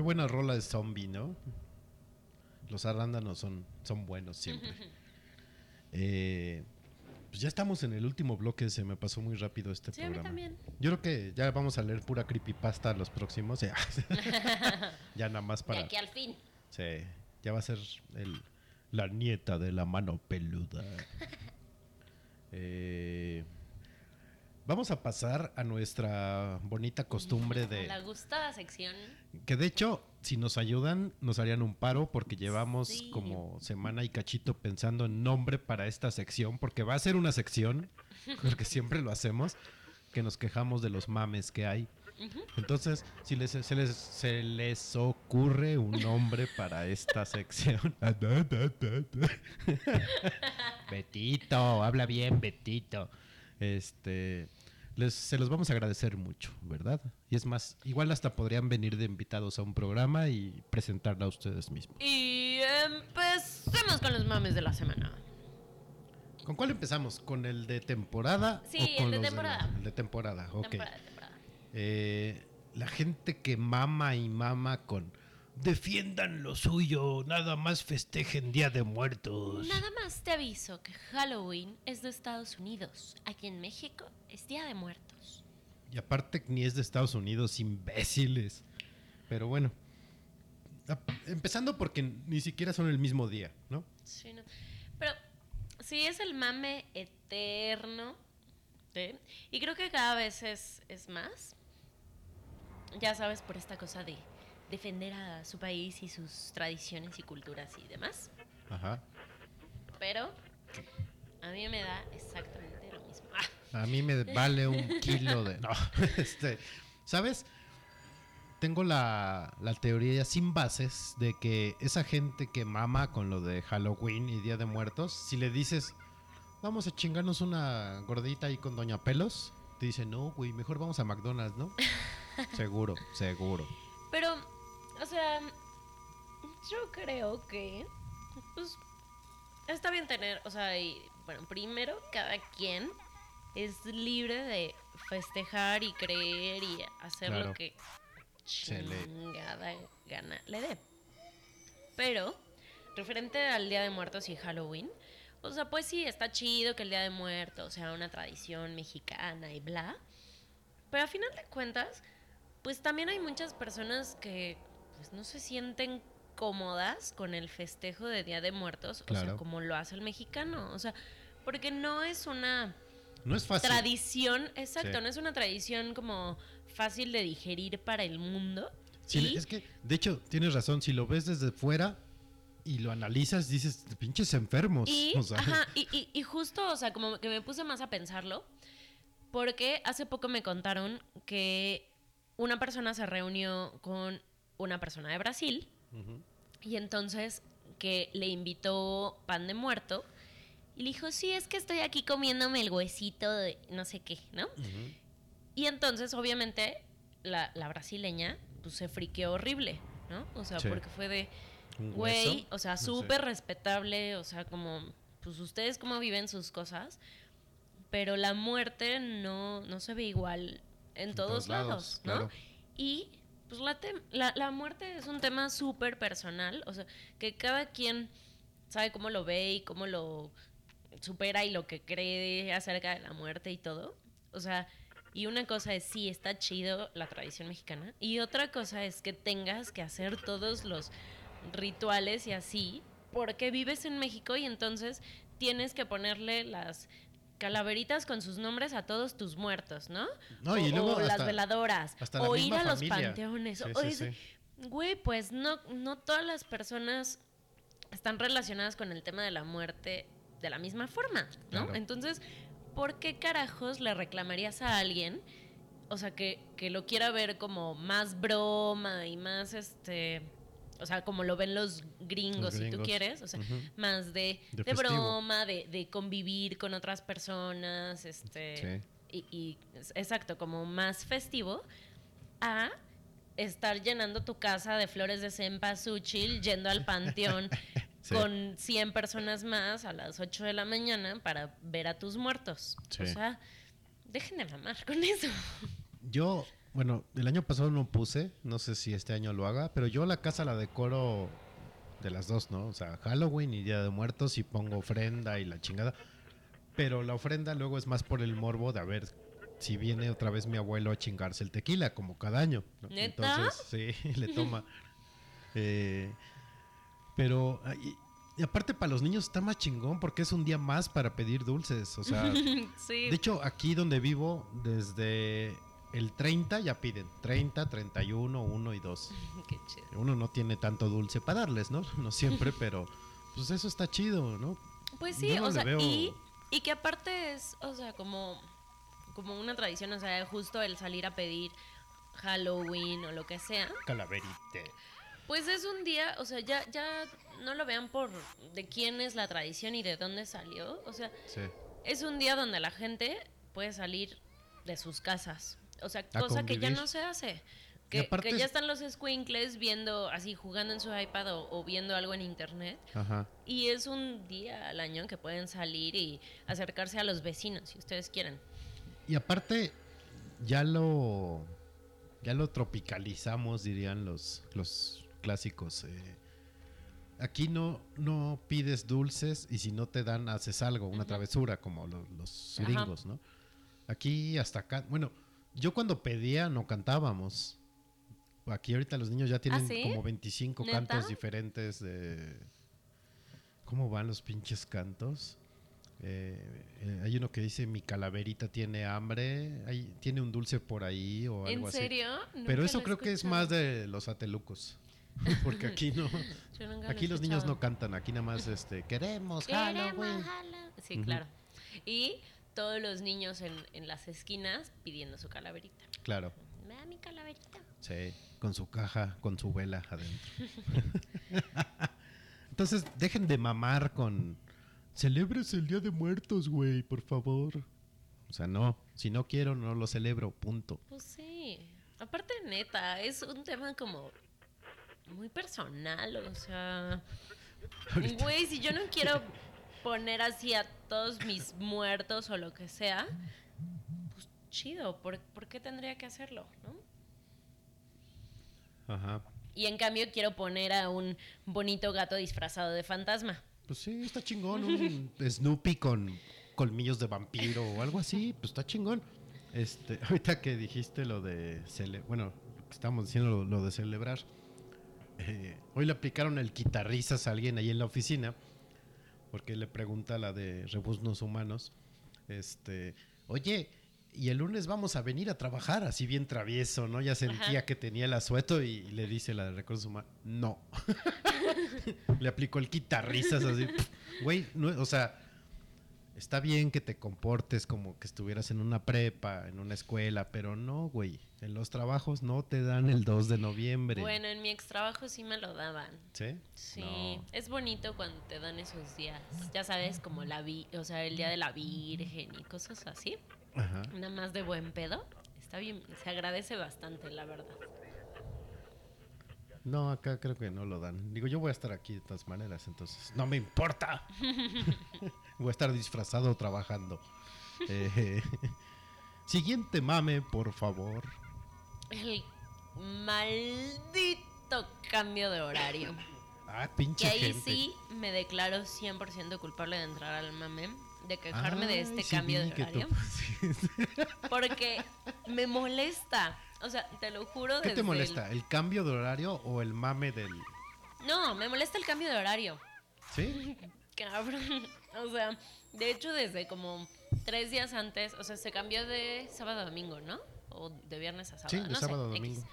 Buena rola de zombie, ¿no? Los arándanos son, son buenos siempre. Eh, pues ya estamos en el último bloque, se me pasó muy rápido este Sí, a mí programa. también. Yo creo que ya vamos a leer pura creepypasta los próximos. Ya, ya nada más De para... aquí al fin. Sí, ya va a ser el, la nieta de la mano peluda. Eh, vamos a pasar a nuestra bonita costumbre de... La gustada sección. Que de hecho, si nos ayudan, nos harían un paro porque llevamos Sí. como semana y cachito pensando en nombre para esta sección, porque va a ser una sección, porque siempre lo hacemos, que nos quejamos de los mames que hay. Entonces, si les, se, les, se les ocurre un nombre para esta sección. Betito, habla bien, Betito. Este, les, se los vamos a agradecer mucho, ¿verdad? Y es más, igual hasta podrían venir de invitados a un programa y presentarla a ustedes mismos. Y empecemos con los mames de la semana. ¿Con cuál empezamos? ¿Con el de temporada? Sí, o con el de los temporada. el de temporada, ok. Temporada, temporada. Eh, la gente que mama y mama con defiendan lo suyo, nada más festejen Día de Muertos. Nada más te aviso que Halloween es de Estados Unidos. Aquí en México es Día de Muertos. Y aparte ni es de Estados Unidos, imbéciles. Pero bueno, empezando porque ni siquiera son el mismo día, ¿no? Sí, no. Pero sí es el mame eterno. ¿sí? Y creo que cada vez es, es más. Ya sabes, por esta cosa de defender a su país y sus tradiciones y culturas y demás. Ajá. Pero a mí me da exactamente lo mismo. Ah, A mí me vale un kilo de... No, este, ¿sabes? Tengo la, la teoría sin bases de que esa gente que mama con lo de Halloween y Día de Muertos, si le dices, vamos a chingarnos una gordita ahí con Doña Pelos, te dice, no, güey, mejor vamos a McDonald's, ¿no? seguro, seguro. Pero, o sea, yo creo que, pues, está bien tener, o sea, y, bueno, primero, cada quien es libre de festejar y creer y hacer Claro. lo que chingada gana le dé. Pero, referente al Día de Muertos y Halloween, o sea, pues sí, está chido que el Día de Muertos sea una tradición mexicana y bla. Pero a final de cuentas, pues también hay muchas personas que pues no se sienten cómodas con el festejo de Día de Muertos, o sea, como lo hace el mexicano, o sea, porque no es una No es fácil. tradición, exacto, Sí. no es una tradición como fácil de digerir para el mundo. Sí, y- es que, de hecho, tienes razón, si lo ves desde fuera y lo analizas, dices, pinches enfermos. Y, o sea, ajá, y, y- y justo, o sea, como que me puse más a pensarlo, porque hace poco me contaron que una persona se reunió con una persona de Brasil y entonces que le invitó pan de muerto y le dijo, sí, es que estoy aquí comiéndome el huesito de no sé qué, ¿no? Y entonces, obviamente, la, la brasileña pues se friqueó horrible, ¿no? O sea, Sí. porque fue de, ¿Un güey, o sea, súper respetable, o sea, como, pues ustedes cómo viven sus cosas, pero la muerte no, no se ve igual en, todos, todos lados, lados, ¿no? claro. Y pues la, la muerte es un tema súper personal, o sea, que cada quien sabe cómo lo ve y cómo lo supera y lo que cree acerca de la muerte y todo. O sea, y una cosa es sí, está chido la tradición mexicana, y otra cosa es que tengas que hacer todos los rituales y así, porque vives en México y entonces tienes que ponerle las calaveritas con sus nombres a todos tus muertos, ¿no? No, y O- luego o las veladoras, hasta la o ir a los familia. panteones. Sí, o sí, es- sí. Güey, pues no, no todas las personas están relacionadas con el tema de la muerte de la misma forma, ¿no? Claro. Entonces, ¿por qué carajos le reclamarías a alguien? O sea, que, que lo quiera ver como más broma y más, este, o sea, como lo ven los gringos, Los si tú quieres, o sea, más de, De de festivo. broma, de, de convivir con otras personas, este, y, y exacto, como más festivo, a estar llenando tu casa de flores de cempasúchil, yendo al panteón Sí. con 100 personas más a las 8 de la mañana para ver a tus muertos. Sí. O sea, dejen de mamar con eso. Yo bueno, el año pasado no puse, no sé si este año lo haga, pero yo la casa la decoro de las dos, ¿no? O sea, Halloween y Día de Muertos y pongo ofrenda y la chingada. Pero la ofrenda luego es más por el morbo de a ver si viene otra vez mi abuelo a chingarse el tequila, como cada año. ¿no? ¿Neta? Entonces, sí, le toma. Eh, pero, y, y aparte para los niños está más chingón porque es un día más para pedir dulces. O sea, sí. de hecho, aquí donde vivo, desde el 30 ya piden. 30, 31, 1 y 2. Qué chido. Uno no tiene tanto dulce para darles, ¿no? No siempre, pero pues eso está chido, ¿no? Pues sí, no o sea, veo- y, y que aparte es, o sea, como, como una tradición, o sea, justo el salir a pedir Halloween o lo que sea, Calaverite. pues es un día, o sea, ya, ya no lo vean por de quién es la tradición y de dónde salió, o sea, Sí. es un día donde la gente puede salir de sus casas, o sea, A cosa que ya no se hace. Que, aparte que ya es- están los squinkles viendo, así jugando en su iPad o, o viendo algo en internet. Ajá. Y es un día al año que pueden salir y acercarse a los vecinos, si ustedes quieren. Y aparte, ya lo. Ya lo tropicalizamos, dirían los, los clásicos. eh. Aquí no, no pides dulces y si no te dan, haces algo, una travesura, como lo- los gringos, ¿no? Aquí hasta acá. Bueno, yo cuando pedía no cantábamos. Aquí ahorita los niños ya tienen sí? como 25 ¿Neta? cantos diferentes de. ¿Cómo van los pinches cantos? Eh, eh, hay uno que dice mi calaverita tiene hambre, hay- tiene un dulce por ahí o algo ¿En así. serio? Nunca Pero eso creo que es más de los atelucos. Porque aquí no. Lo Aquí los niños no cantan, aquí nada más este queremos Halloween. Sí, claro. Y todos los niños en, en las esquinas pidiendo su calaverita. Claro, Me da mi calaverita. sí, con su caja, con su vela adentro. Entonces, dejen de mamar con celebres el Día de Muertos, güey, por favor. O sea, no, si no quiero no lo celebro, punto. Pues sí. Aparte, neta, es un tema como muy personal, o sea... Güey, si yo no quiero poner así a todos mis muertos o lo que sea, pues chido, ¿por, por qué tendría que hacerlo? ¿no? Ajá. Y en cambio quiero poner a un bonito gato disfrazado de fantasma. Pues sí, está chingón. Un Snoopy con colmillos de vampiro o algo así, pues está chingón. Este, ahorita que dijiste lo de cele bueno, lo que estábamos diciendo lo, lo de celebrar. eh, hoy le aplicaron el quitarrisas a alguien ahí en la oficina, porque le pregunta a la de rebuznos humanos, este, oye, y el lunes vamos a venir a trabajar, así bien travieso, ¿no? Ya sentía Ajá. que tenía el asueto y le dice la de recursos humanos, no. le aplicó el quitarrisas así, güey, no, o sea, está bien que te comportes como que estuvieras en una prepa, en una escuela, pero no, güey, en los trabajos no te dan el 2 de noviembre. Bueno, en mi ex trabajo sí me lo daban. ¿Sí? Sí, No. es bonito cuando te dan esos días. Ya sabes, como la vi, o sea, el día de la Virgen y cosas así. Ajá. Nada más de buen pedo. Está bien, se agradece bastante, la verdad. No, acá creo que no lo dan. Digo, yo voy a estar aquí de todas maneras, entonces no me importa. voy a estar disfrazado trabajando. Eh, siguiente mame, por favor. El maldito cambio de horario. Ah, pinche Que ahí gente. sí me declaro 100% culpable de entrar al mame, de quejarme de este sí cambio de horario. Porque me molesta. O sea, te lo juro. ¿Qué te molesta? ¿El cambio de horario o el mame del...? No, me molesta el cambio de horario. ¿Sí? Cabrón. O sea, de hecho, desde como tres días antes, o sea, se cambió de sábado a domingo, ¿no? O de viernes a sábado. Sí, de no sé, sábado a X. domingo.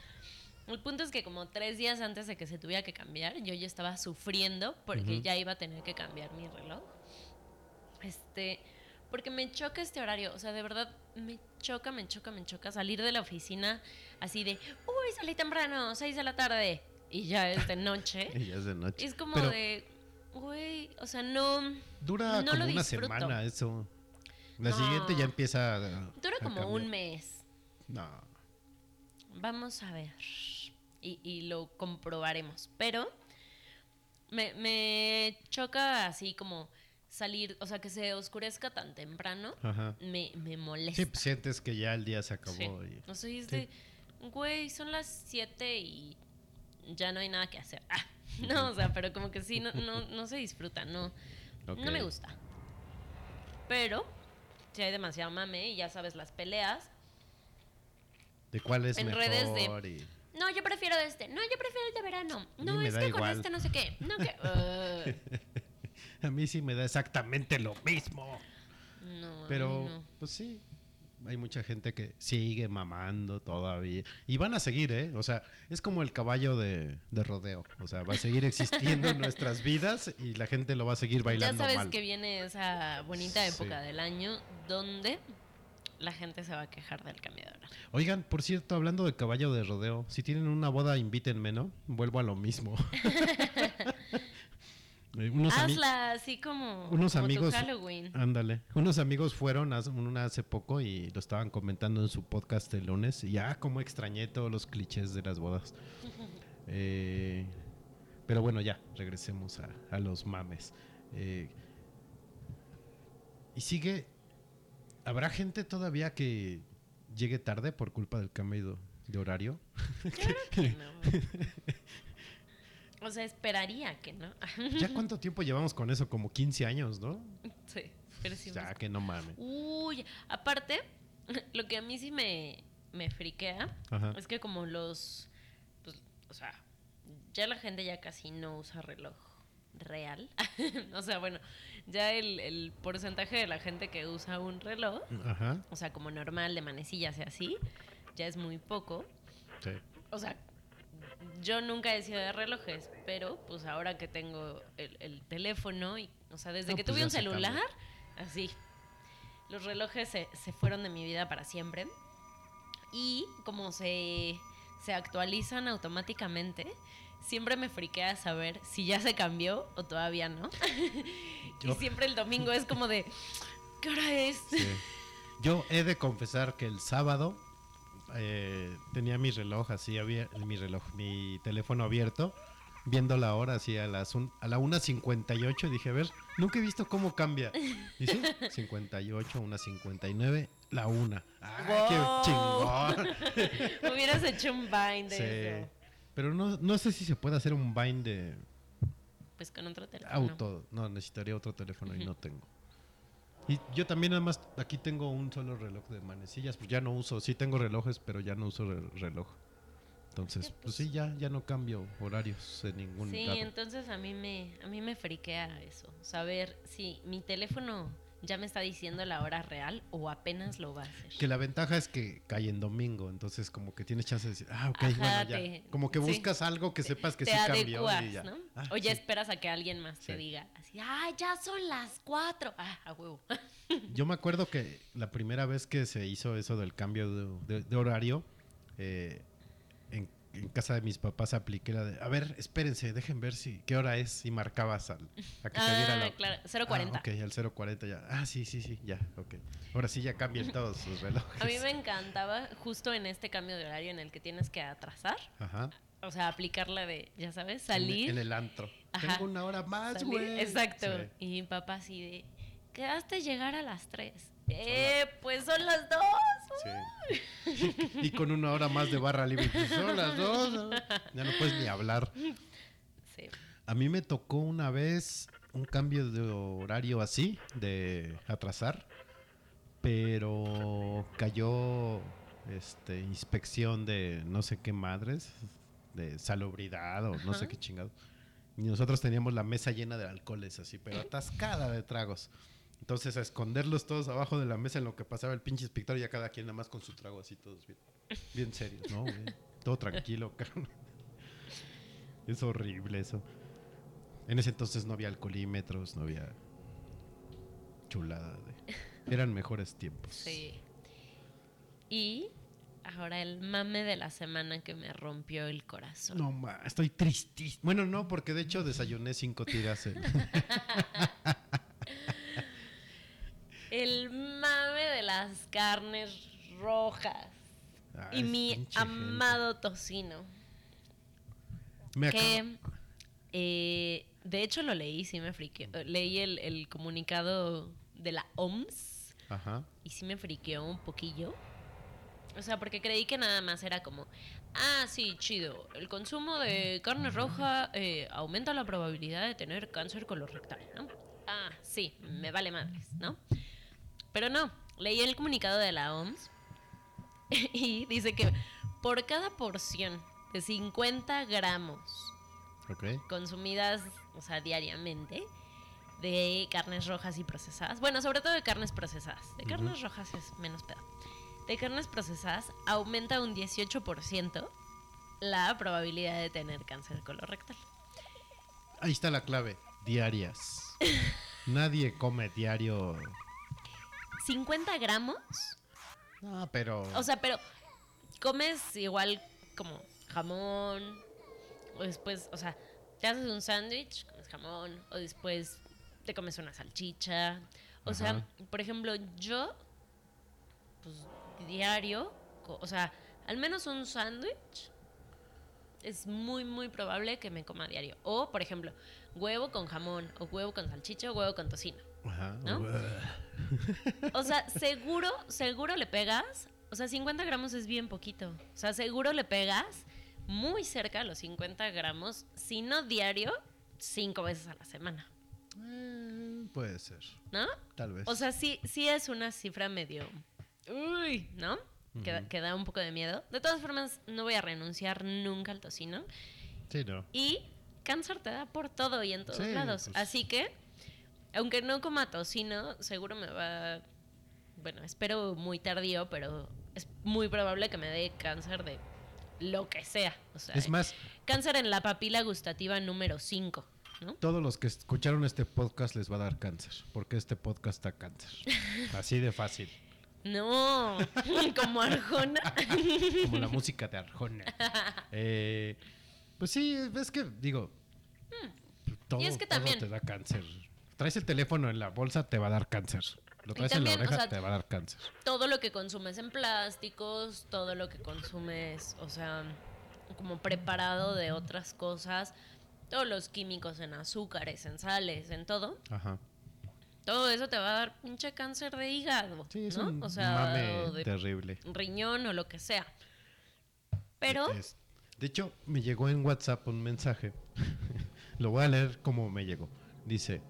El punto es que como tres días antes de que se tuviera que cambiar, yo ya estaba sufriendo porque ya iba a tener que cambiar mi reloj. Este, porque me choca este horario, o sea, de verdad me choca, me choca, me choca salir de la oficina así de, uy, salí temprano, seis de la tarde, y ya es de noche. Y ya es de noche. es como Pero de, güey, o sea, no... Dura no como lo una semana eso. La No. siguiente ya empieza a... Dura a como un mes. No. Vamos a ver. Y, y lo comprobaremos. Pero me, me choca así como salir, o sea, que se oscurezca tan temprano. Ajá. Me, me molesta. Sí, pues, sientes que ya el día se acabó. Sí. y- O sea, es Sí. de, güey, son las 7 y ya no hay nada que hacer. Ah, no, o sea, pero como que sí, no, no, no se disfruta, no, no me gusta. Pero, si hay demasiado mame y ya sabes las peleas. ¿De cuál es En mejor? redes de- y- No, yo prefiero este. No, yo prefiero el de verano. No, es que con este no sé qué. No, que. uh, A mí sí me da exactamente lo mismo. no, Pero, no. pues sí, hay mucha gente que sigue mamando todavía. Y van a seguir, ¿eh? O sea, es como el caballo de, de rodeo. O sea, va a seguir existiendo en nuestras vidas y la gente lo va a seguir Ya bailando sabes mal. que viene esa bonita Sí. época del año donde la gente se va a quejar del cambio de hora. Oigan, por cierto, hablando de caballo de rodeo, si tienen una boda, invítenme, ¿no? Vuelvo a lo mismo. Eh, unos Hazla así como, unos como tu amigos Halloween. ándale. Unos amigos fueron hace, una hace poco y lo estaban comentando en su podcast el lunes y ya como extrañé todos los clichés de las bodas. Eh, pero bueno ya regresemos a, a los mames. Eh, y sigue habrá gente todavía que llegue tarde por culpa del cambio de horario O sea, esperaría que no. ya cuánto tiempo llevamos con eso como 15 años no sí, pero sí ya me- que no mames Uy, aparte, lo que a mí sí me, me friquea Ajá. es que como los, pues, o sea, ya la gente ya casi no usa reloj real. o sea, bueno, ya el, el porcentaje de la gente que usa un reloj, ajá o sea, como normal de manecillas y así, ya es muy poco. sí. O sea, yo nunca he sido de relojes, pero pues ahora que tengo el, el teléfono, y, o sea, desde No, que pues tuve un celular, así, los relojes se, se fueron de mi vida para siempre. Y como se, se actualizan automáticamente, siempre me friquea saber si ya se cambió o todavía no. Y siempre el domingo es como de, ¿qué hora es? Sí. Yo he de confesar que el sábado eh, tenía mi reloj así, había mi reloj, mi teléfono abierto, viendo la hora así a las un- a la 1.58 y dije, a ver, nunca he visto cómo cambia. Y sí, 58, 1.59, la 1. ¡Ay, qué Wow. chingón! Hubieras hecho un bind de Sí. eso. Pero no, no sé si se puede hacer un bind de Pues con otro teléfono. auto. No, necesitaría otro teléfono y no tengo. Y yo también nada más aquí tengo un solo reloj de manecillas, pues ya no uso, sí tengo relojes, pero ya no uso re- reloj. Entonces, Sí, pues pues- sí, ya, ya no cambio horarios en ningún Sí, lado. entonces a mí me a mí me friquea eso, saber si mi teléfono ya me está diciendo la hora real o apenas lo va a hacer. Que la ventaja es que cae en domingo, entonces como que tienes chance de decir, ah, ok, Ajá, bueno, ya. te- como que sí. buscas algo que sepas que te sí cambió y ya. ¿no? Ah, o ya sí. esperas a que alguien más te diga así, ah, ya son las cuatro. Ah, a huevo. Yo me acuerdo que la primera vez que se hizo eso del cambio de, de- de horario, eh, en, casa de mis papás apliqué la de, a ver, espérense, dejen ver si qué hora es y marcabas al, a que Ah, la... claro, 0.40. Ah, ok, al 0.40 ya. Ah, sí, sí, sí, ya, ok. Ahora sí ya cambian todos sus relojes. A mí me encantaba justo en este cambio de horario en el que tienes que atrasar, Ajá. o sea, aplicar la de, ya sabes, salir. En, el antro. Ajá. Tengo una hora más, güey. Exacto. Sí. Y mi papá así de, quedaste llegar a las 3. Eh, pues son las 2. Sí. y con una hora más de barra libre. pues, son las dos. Ya no puedes ni hablar. Sí. A mí me tocó una vez un cambio de horario así, de atrasar, pero cayó este inspección de no sé qué madres, de salubridad o no sé qué chingado. Y nosotros teníamos la mesa llena de alcoholes así, pero atascada de tragos. Entonces a esconderlos todos abajo de la mesa en lo que pasaba el pinche inspector y ya cada quien nada más con su trago así todos bien, bien serios, ¿no? Bien- todo tranquilo, cabrón. Es horrible eso. En ese entonces no había alcoholímetros, no había chulada. De... Eran mejores tiempos. Sí. Y ahora el mame de la semana que me rompió el corazón. No, ma, estoy tristísimo. Bueno, no, porque de hecho desayuné cinco tiras. en- El mame de las carnes rojas. Ay, y mi amado tocino. Me Que eh, de hecho lo leí, sí me friqueó. Leí el, el comunicado de la OMS Ajá. y sí me friqueó un poquillo. O sea, porque creí que nada más era como, ah, sí, chido, el consumo de carne roja eh, aumenta la probabilidad de tener cáncer colorectal, ¿no? Ah, sí, me vale madres, ¿no? Pero no, leí el comunicado de la OMS y dice que por cada porción de 50 gramos consumidas, o sea, diariamente, de carnes rojas y procesadas. Bueno, sobre todo de carnes procesadas. De carnes rojas es menos pedo. De carnes procesadas aumenta un 18% la probabilidad de tener cáncer colorectal. Ahí está la clave. Diarias. Nadie come diario. 50 gramos. No, pero. O sea, pero comes igual como jamón. O después, o sea, te haces un sándwich, comes jamón. O después te comes una salchicha. O sea, por ejemplo, yo, pues diario, o sea, al menos un sándwich es muy, muy probable que me coma diario. O, por ejemplo, huevo con jamón, o huevo con salchicha, o huevo con tocino. Ajá. ¿no? O sea, seguro, seguro le pegas. O sea, 50 gramos es bien poquito. O sea, seguro le pegas muy cerca a los 50 gramos, si no diario, cinco veces a la semana. Eh, puede ser. ¿No? Tal vez. O sea, sí, sí es una cifra medio. Uy, ¿no? que, da- que da un poco de miedo. De todas formas, no voy a renunciar nunca al tocino. Sí, no. Y cáncer te da por todo y en todos Sí, lados. pues. Así que, aunque no coma tocino, seguro me va. Bueno, espero muy tardío, pero es muy probable que me dé cáncer de lo que sea. O sea, Es más, cáncer en la papila gustativa número 5, ¿no? todos los que escucharon este podcast les va a dar cáncer. Porque este podcast da cáncer. Así de fácil. No, como Arjona. Como la música de Arjona. Eh, pues sí, es que, digo. Todo, Hmm. Y es que todo también- te da cáncer. Traes el teléfono en la bolsa, te va a dar cáncer. Lo traes también, en la o oreja, sea, te va a dar cáncer. todo lo que consumes en plásticos, todo lo que consumes, o sea, como preparado de otras cosas, todos los químicos en azúcares, en sales, en todo, Ajá. todo eso te va a dar pinche cáncer de hígado, Sí, es ¿no? un o sea, mame de terrible. riñón o lo que sea. Pero Es- de hecho, me llegó en WhatsApp un mensaje. Lo voy a leer como me llegó. Dice,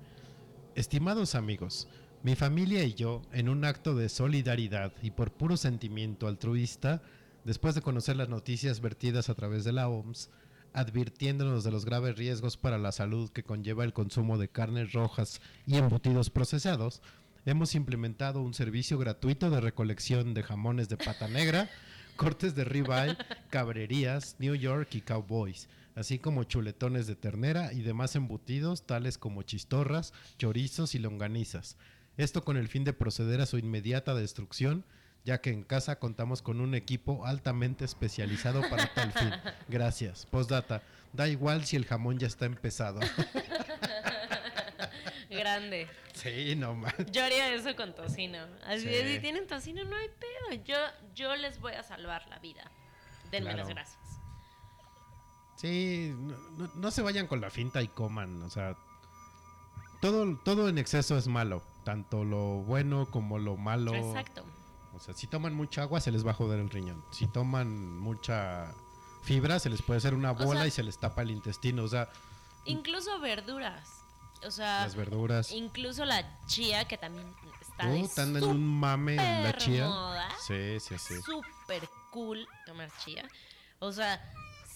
estimados amigos, mi familia y yo, en un acto de solidaridad y por puro sentimiento altruista, después de conocer las noticias vertidas a través de la OMS, advirtiéndonos de los graves riesgos para la salud que conlleva el consumo de carnes rojas y embutidos procesados, hemos implementado un servicio gratuito de recolección de jamones de pata negra, cortes de ribeye, cabrerías, New York y cowboys, así como chuletones de ternera y demás embutidos tales como chistorras, chorizos y longanizas. Esto con el fin de proceder a su inmediata destrucción, ya que en casa contamos con un equipo altamente especializado para tal fin. Gracias. Postdata. Da igual si el jamón ya está empezado. grande. sí, no más. Yo haría eso con tocino. Así Sí. si tienen tocino, no hay pedo. Yo, yo les voy a salvar la vida. Denme las Claro. gracias. Sí, no, no- no se vayan con la finta y coman, o sea, todo, todo en exceso es malo, tanto lo bueno como lo malo. Exacto. O sea, si toman mucha agua se les va a joder el riñón. Si toman mucha fibra se les puede hacer una O bola sea- y se les tapa el intestino. O sea, Incluso verduras. O sea, las verduras. incluso la chía, que también está de Uh, andan en un mame en la chía. moda. Sí, sí, sí. Súper cool tomar chía. O sea,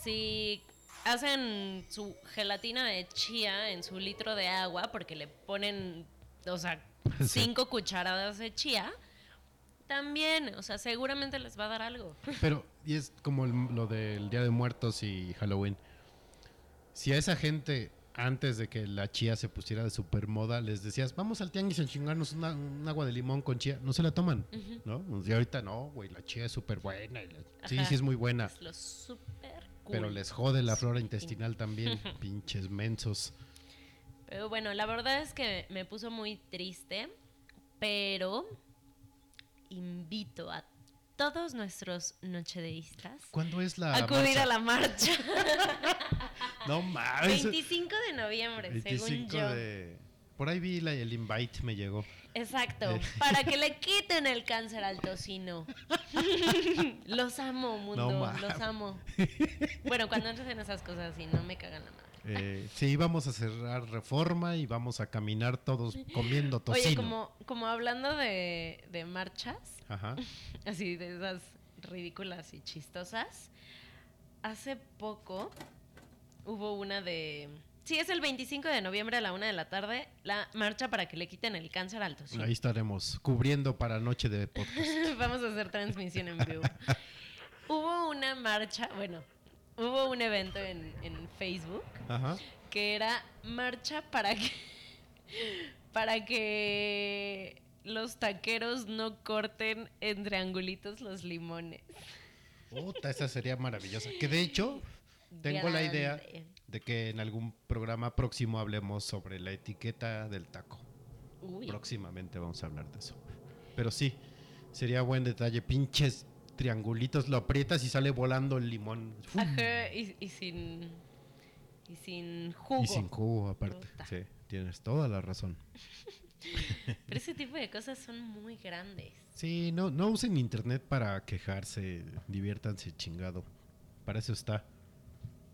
si hacen su gelatina de chía en su litro de agua porque le ponen, o sea, cinco cucharadas de chía, también, o sea, seguramente les va a dar algo. Pero, y es como el- lo del Día de Muertos y Halloween. Si a esa gente, antes de que la chía se pusiera de super moda, les decías, vamos al tianguis a chingarnos una- un agua de limón con chía, no se la toman, ¿no? Y ahorita no, güey, la chía es súper buena. y la- Sí, sí es muy buena. Es lo súper cool. Pero les jode la flora intestinal también, pinches mensos. Pero bueno, la verdad es que me puso muy triste, pero invito a todos nuestros nochedeístas ¿Cuándo es la a acudir marcha? a la marcha. No mames. 25 de noviembre, según 25 yo. de... Por ahí vi la- el invite, me llegó. Exacto, Eh. para que le quiten el cáncer al tocino. los amo, mundo, No los amo. Bueno, cuando hacen esas cosas y no me cagan la madre. Eh, sí, vamos a cerrar reforma y vamos a caminar todos comiendo tocino. Oye, como, como hablando de, de marchas, Ajá. así de esas ridículas y chistosas, hace poco hubo una de... Sí, es el 25 de noviembre a la una de la tarde, la marcha para que le quiten el cáncer al tocino. Ahí estaremos cubriendo para noche de podcast. Vamos a hacer transmisión en vivo. hubo una marcha, bueno, hubo un evento en, en Facebook Ajá. que era marcha para que para que los taqueros no corten en triangulitos los limones. Puta, esa sería maravillosa. Que de hecho, tengo la idea. De que en algún programa próximo hablemos sobre la etiqueta del taco. Uy. Próximamente vamos a hablar de eso. Pero sí, sería buen detalle. Pinches triangulitos, lo aprietas y sale volando el limón. Y, y sin y sin jugo. Y sin jugo, aparte. Sí, tienes toda la razón. Pero ese tipo de cosas son muy grandes. Sí, no, no usen internet para quejarse, diviértanse chingado. Para eso está.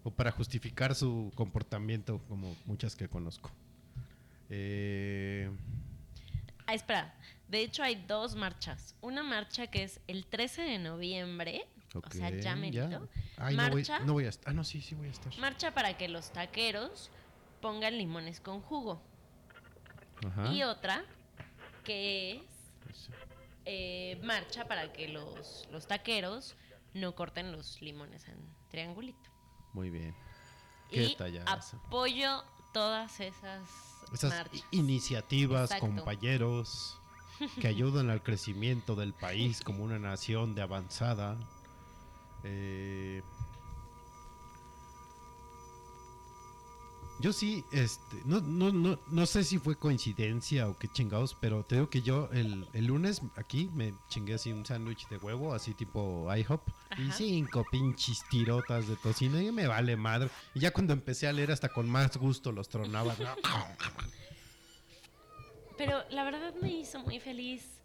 O para justificar su comportamiento, como muchas que conozco. Eh, Ah, espera. De hecho, hay dos marchas. Una marcha que es el 13 de noviembre. o sea, ya merito. Ay, no voy, marcha, no voy a estar. Ah, no, sí, sí voy a estar. marcha para que los taqueros pongan limones con jugo. Ajá. Y otra que es eh, marcha para que los, los taqueros no corten los limones en triangulito. Muy bien. Qué y apoyo todas esas, Esas marchas. i- iniciativas, Exacto. compañeros, que ayudan al crecimiento del país como una nación de avanzada. Eh, yo sí, este, no, no, no, no sé si fue coincidencia o qué chingados, pero te digo que yo el, el lunes aquí me chingué así un sándwich de huevo, así tipo IHOP, y Ajá. cinco pinches tirotas de tocino, y me vale madre. Y ya cuando empecé a leer hasta con más gusto los tronaba. Pero la verdad me hizo muy feliz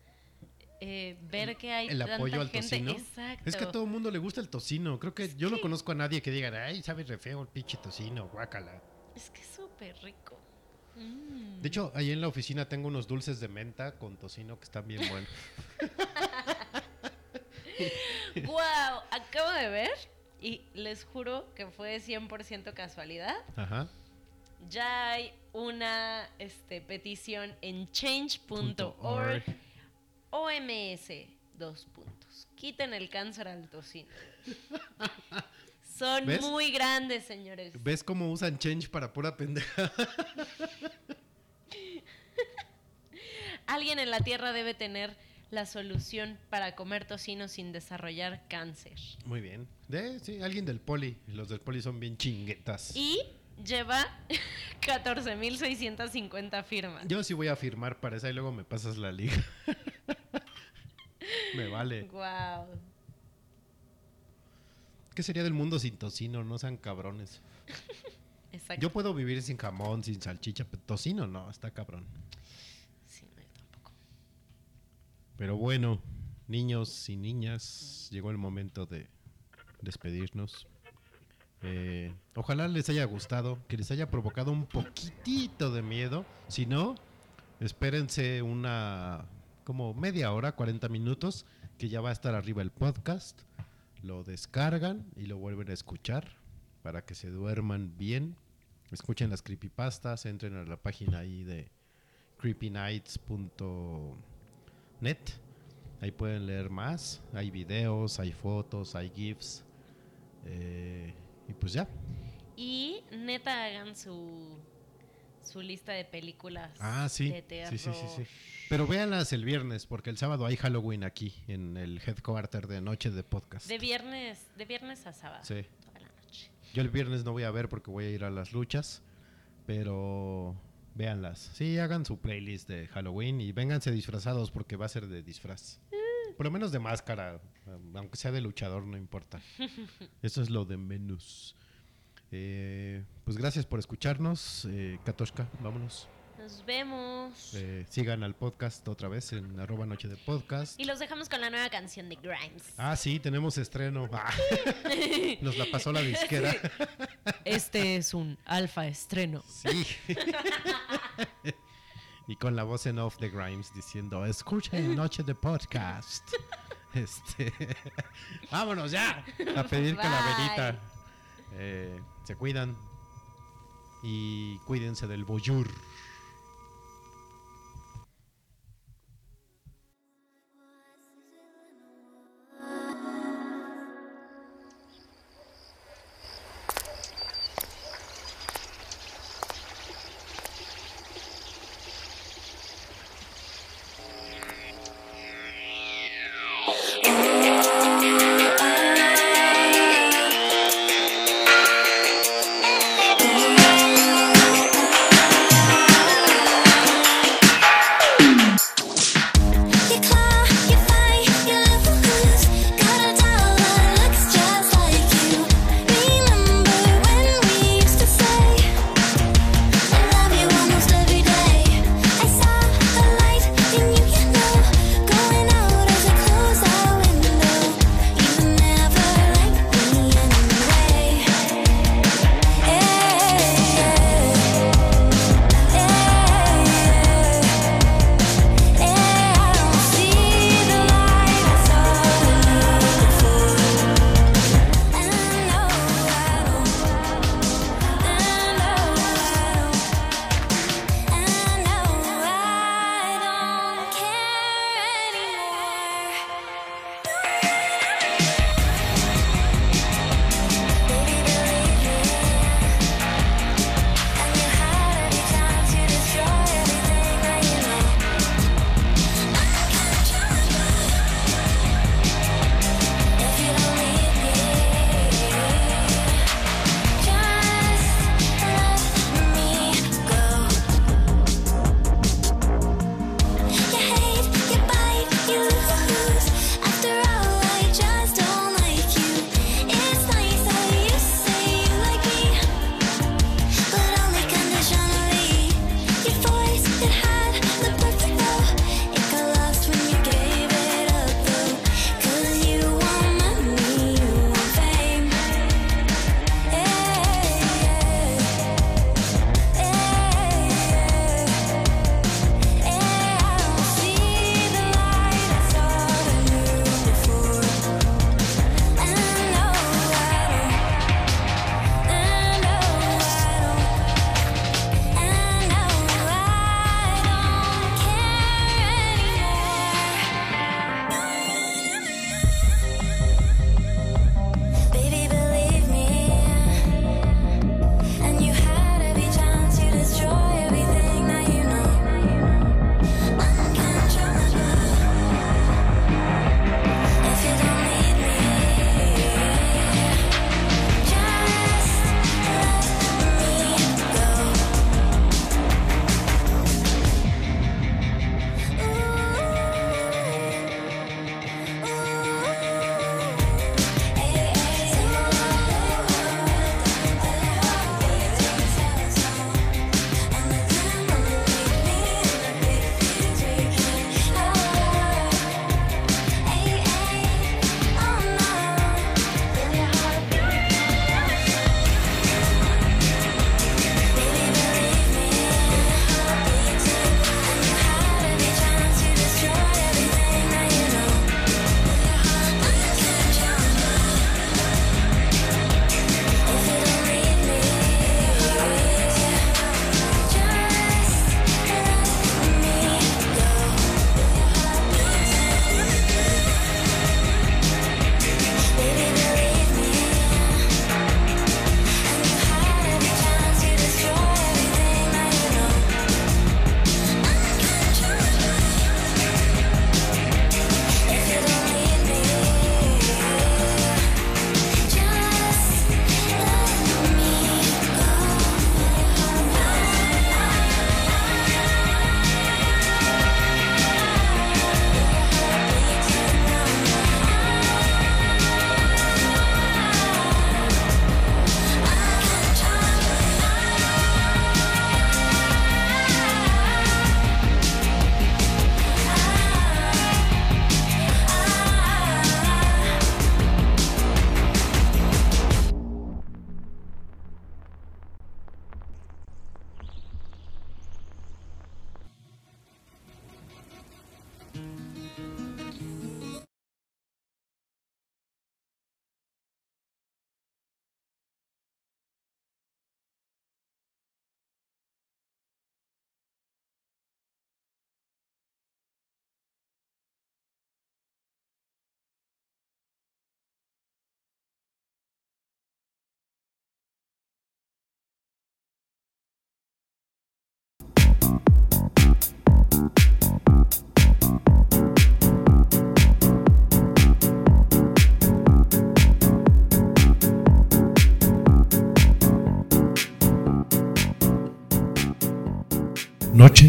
eh, ver que hay el tanta apoyo al gente. tocino. Exacto. Es que a todo el mundo le gusta el tocino. Creo que yo no conozco a nadie que diga, ay, sabe re feo el pinche tocino, guácala. Es que es súper rico. Mm. De hecho, ahí en la oficina tengo unos dulces de menta con tocino que están bien buenos. ¡Wow! Acabo de ver y les juro que fue 100% casualidad. Ajá. Ya hay una este, petición en change.org. org. OMS, dos puntos. Quiten el cáncer al tocino. Son ¿Ves? muy grandes, señores. ¿Ves cómo usan change para pura pendeja? Alguien en la Tierra debe tener la solución para comer tocino sin desarrollar cáncer. Muy bien. De, sí, alguien del poli. Los del poli son bien chinguetas. Y lleva 14.650 firmas. Yo sí voy a firmar para esa y luego me pasas la liga. me vale. Wow. ¿Qué sería del mundo sin tocino? No sean cabrones. Exacto. Yo puedo vivir sin jamón, sin salchicha, pero tocino no, está cabrón. Sí, no, yo tampoco. Pero bueno, niños y niñas, llegó el momento de despedirnos. Eh, ojalá les haya gustado, que les haya provocado un poquitito de miedo. Si no, espérense una como media hora, 40 minutos, que ya va a estar arriba el podcast. Lo descargan y lo vuelven a escuchar para que se duerman bien. Escuchen las creepypastas, entren a la página ahí de creepynights.net. Ahí pueden leer más. Hay videos, hay fotos, hay GIFs. Eh, y pues ya. Y neta hagan su, su lista de películas Ah, sí. de terror. Sí, sí, sí, sí. Pero véanlas el viernes, porque el sábado hay Halloween aquí, en el headquarter de Noche de Podcast. De viernes, de viernes a sábado. Sí. Toda la noche. Yo el viernes no voy a ver porque voy a ir a las luchas, pero véanlas. Sí, hagan su playlist de Halloween y vénganse disfrazados porque va a ser de disfraz. Por lo menos de máscara, aunque sea de luchador, no importa. Eso es lo de menos. Eh, pues gracias por escucharnos. Eh, Katoshka, vámonos. Nos vemos. Eh, sigan al podcast otra vez en arroba noche de podcast. Y los dejamos con la nueva canción de Grimes. Ah, sí, tenemos estreno. Ah, Nos la pasó la disquera. Este es un alfa estreno. Sí. y con la voz en off de Grimes diciendo, escuchen Noche de Podcast. Este, vámonos ya a pedir Bye. calaverita. Eh, se cuidan y cuídense del boyur.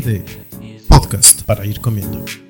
De podcast para ir comiendo.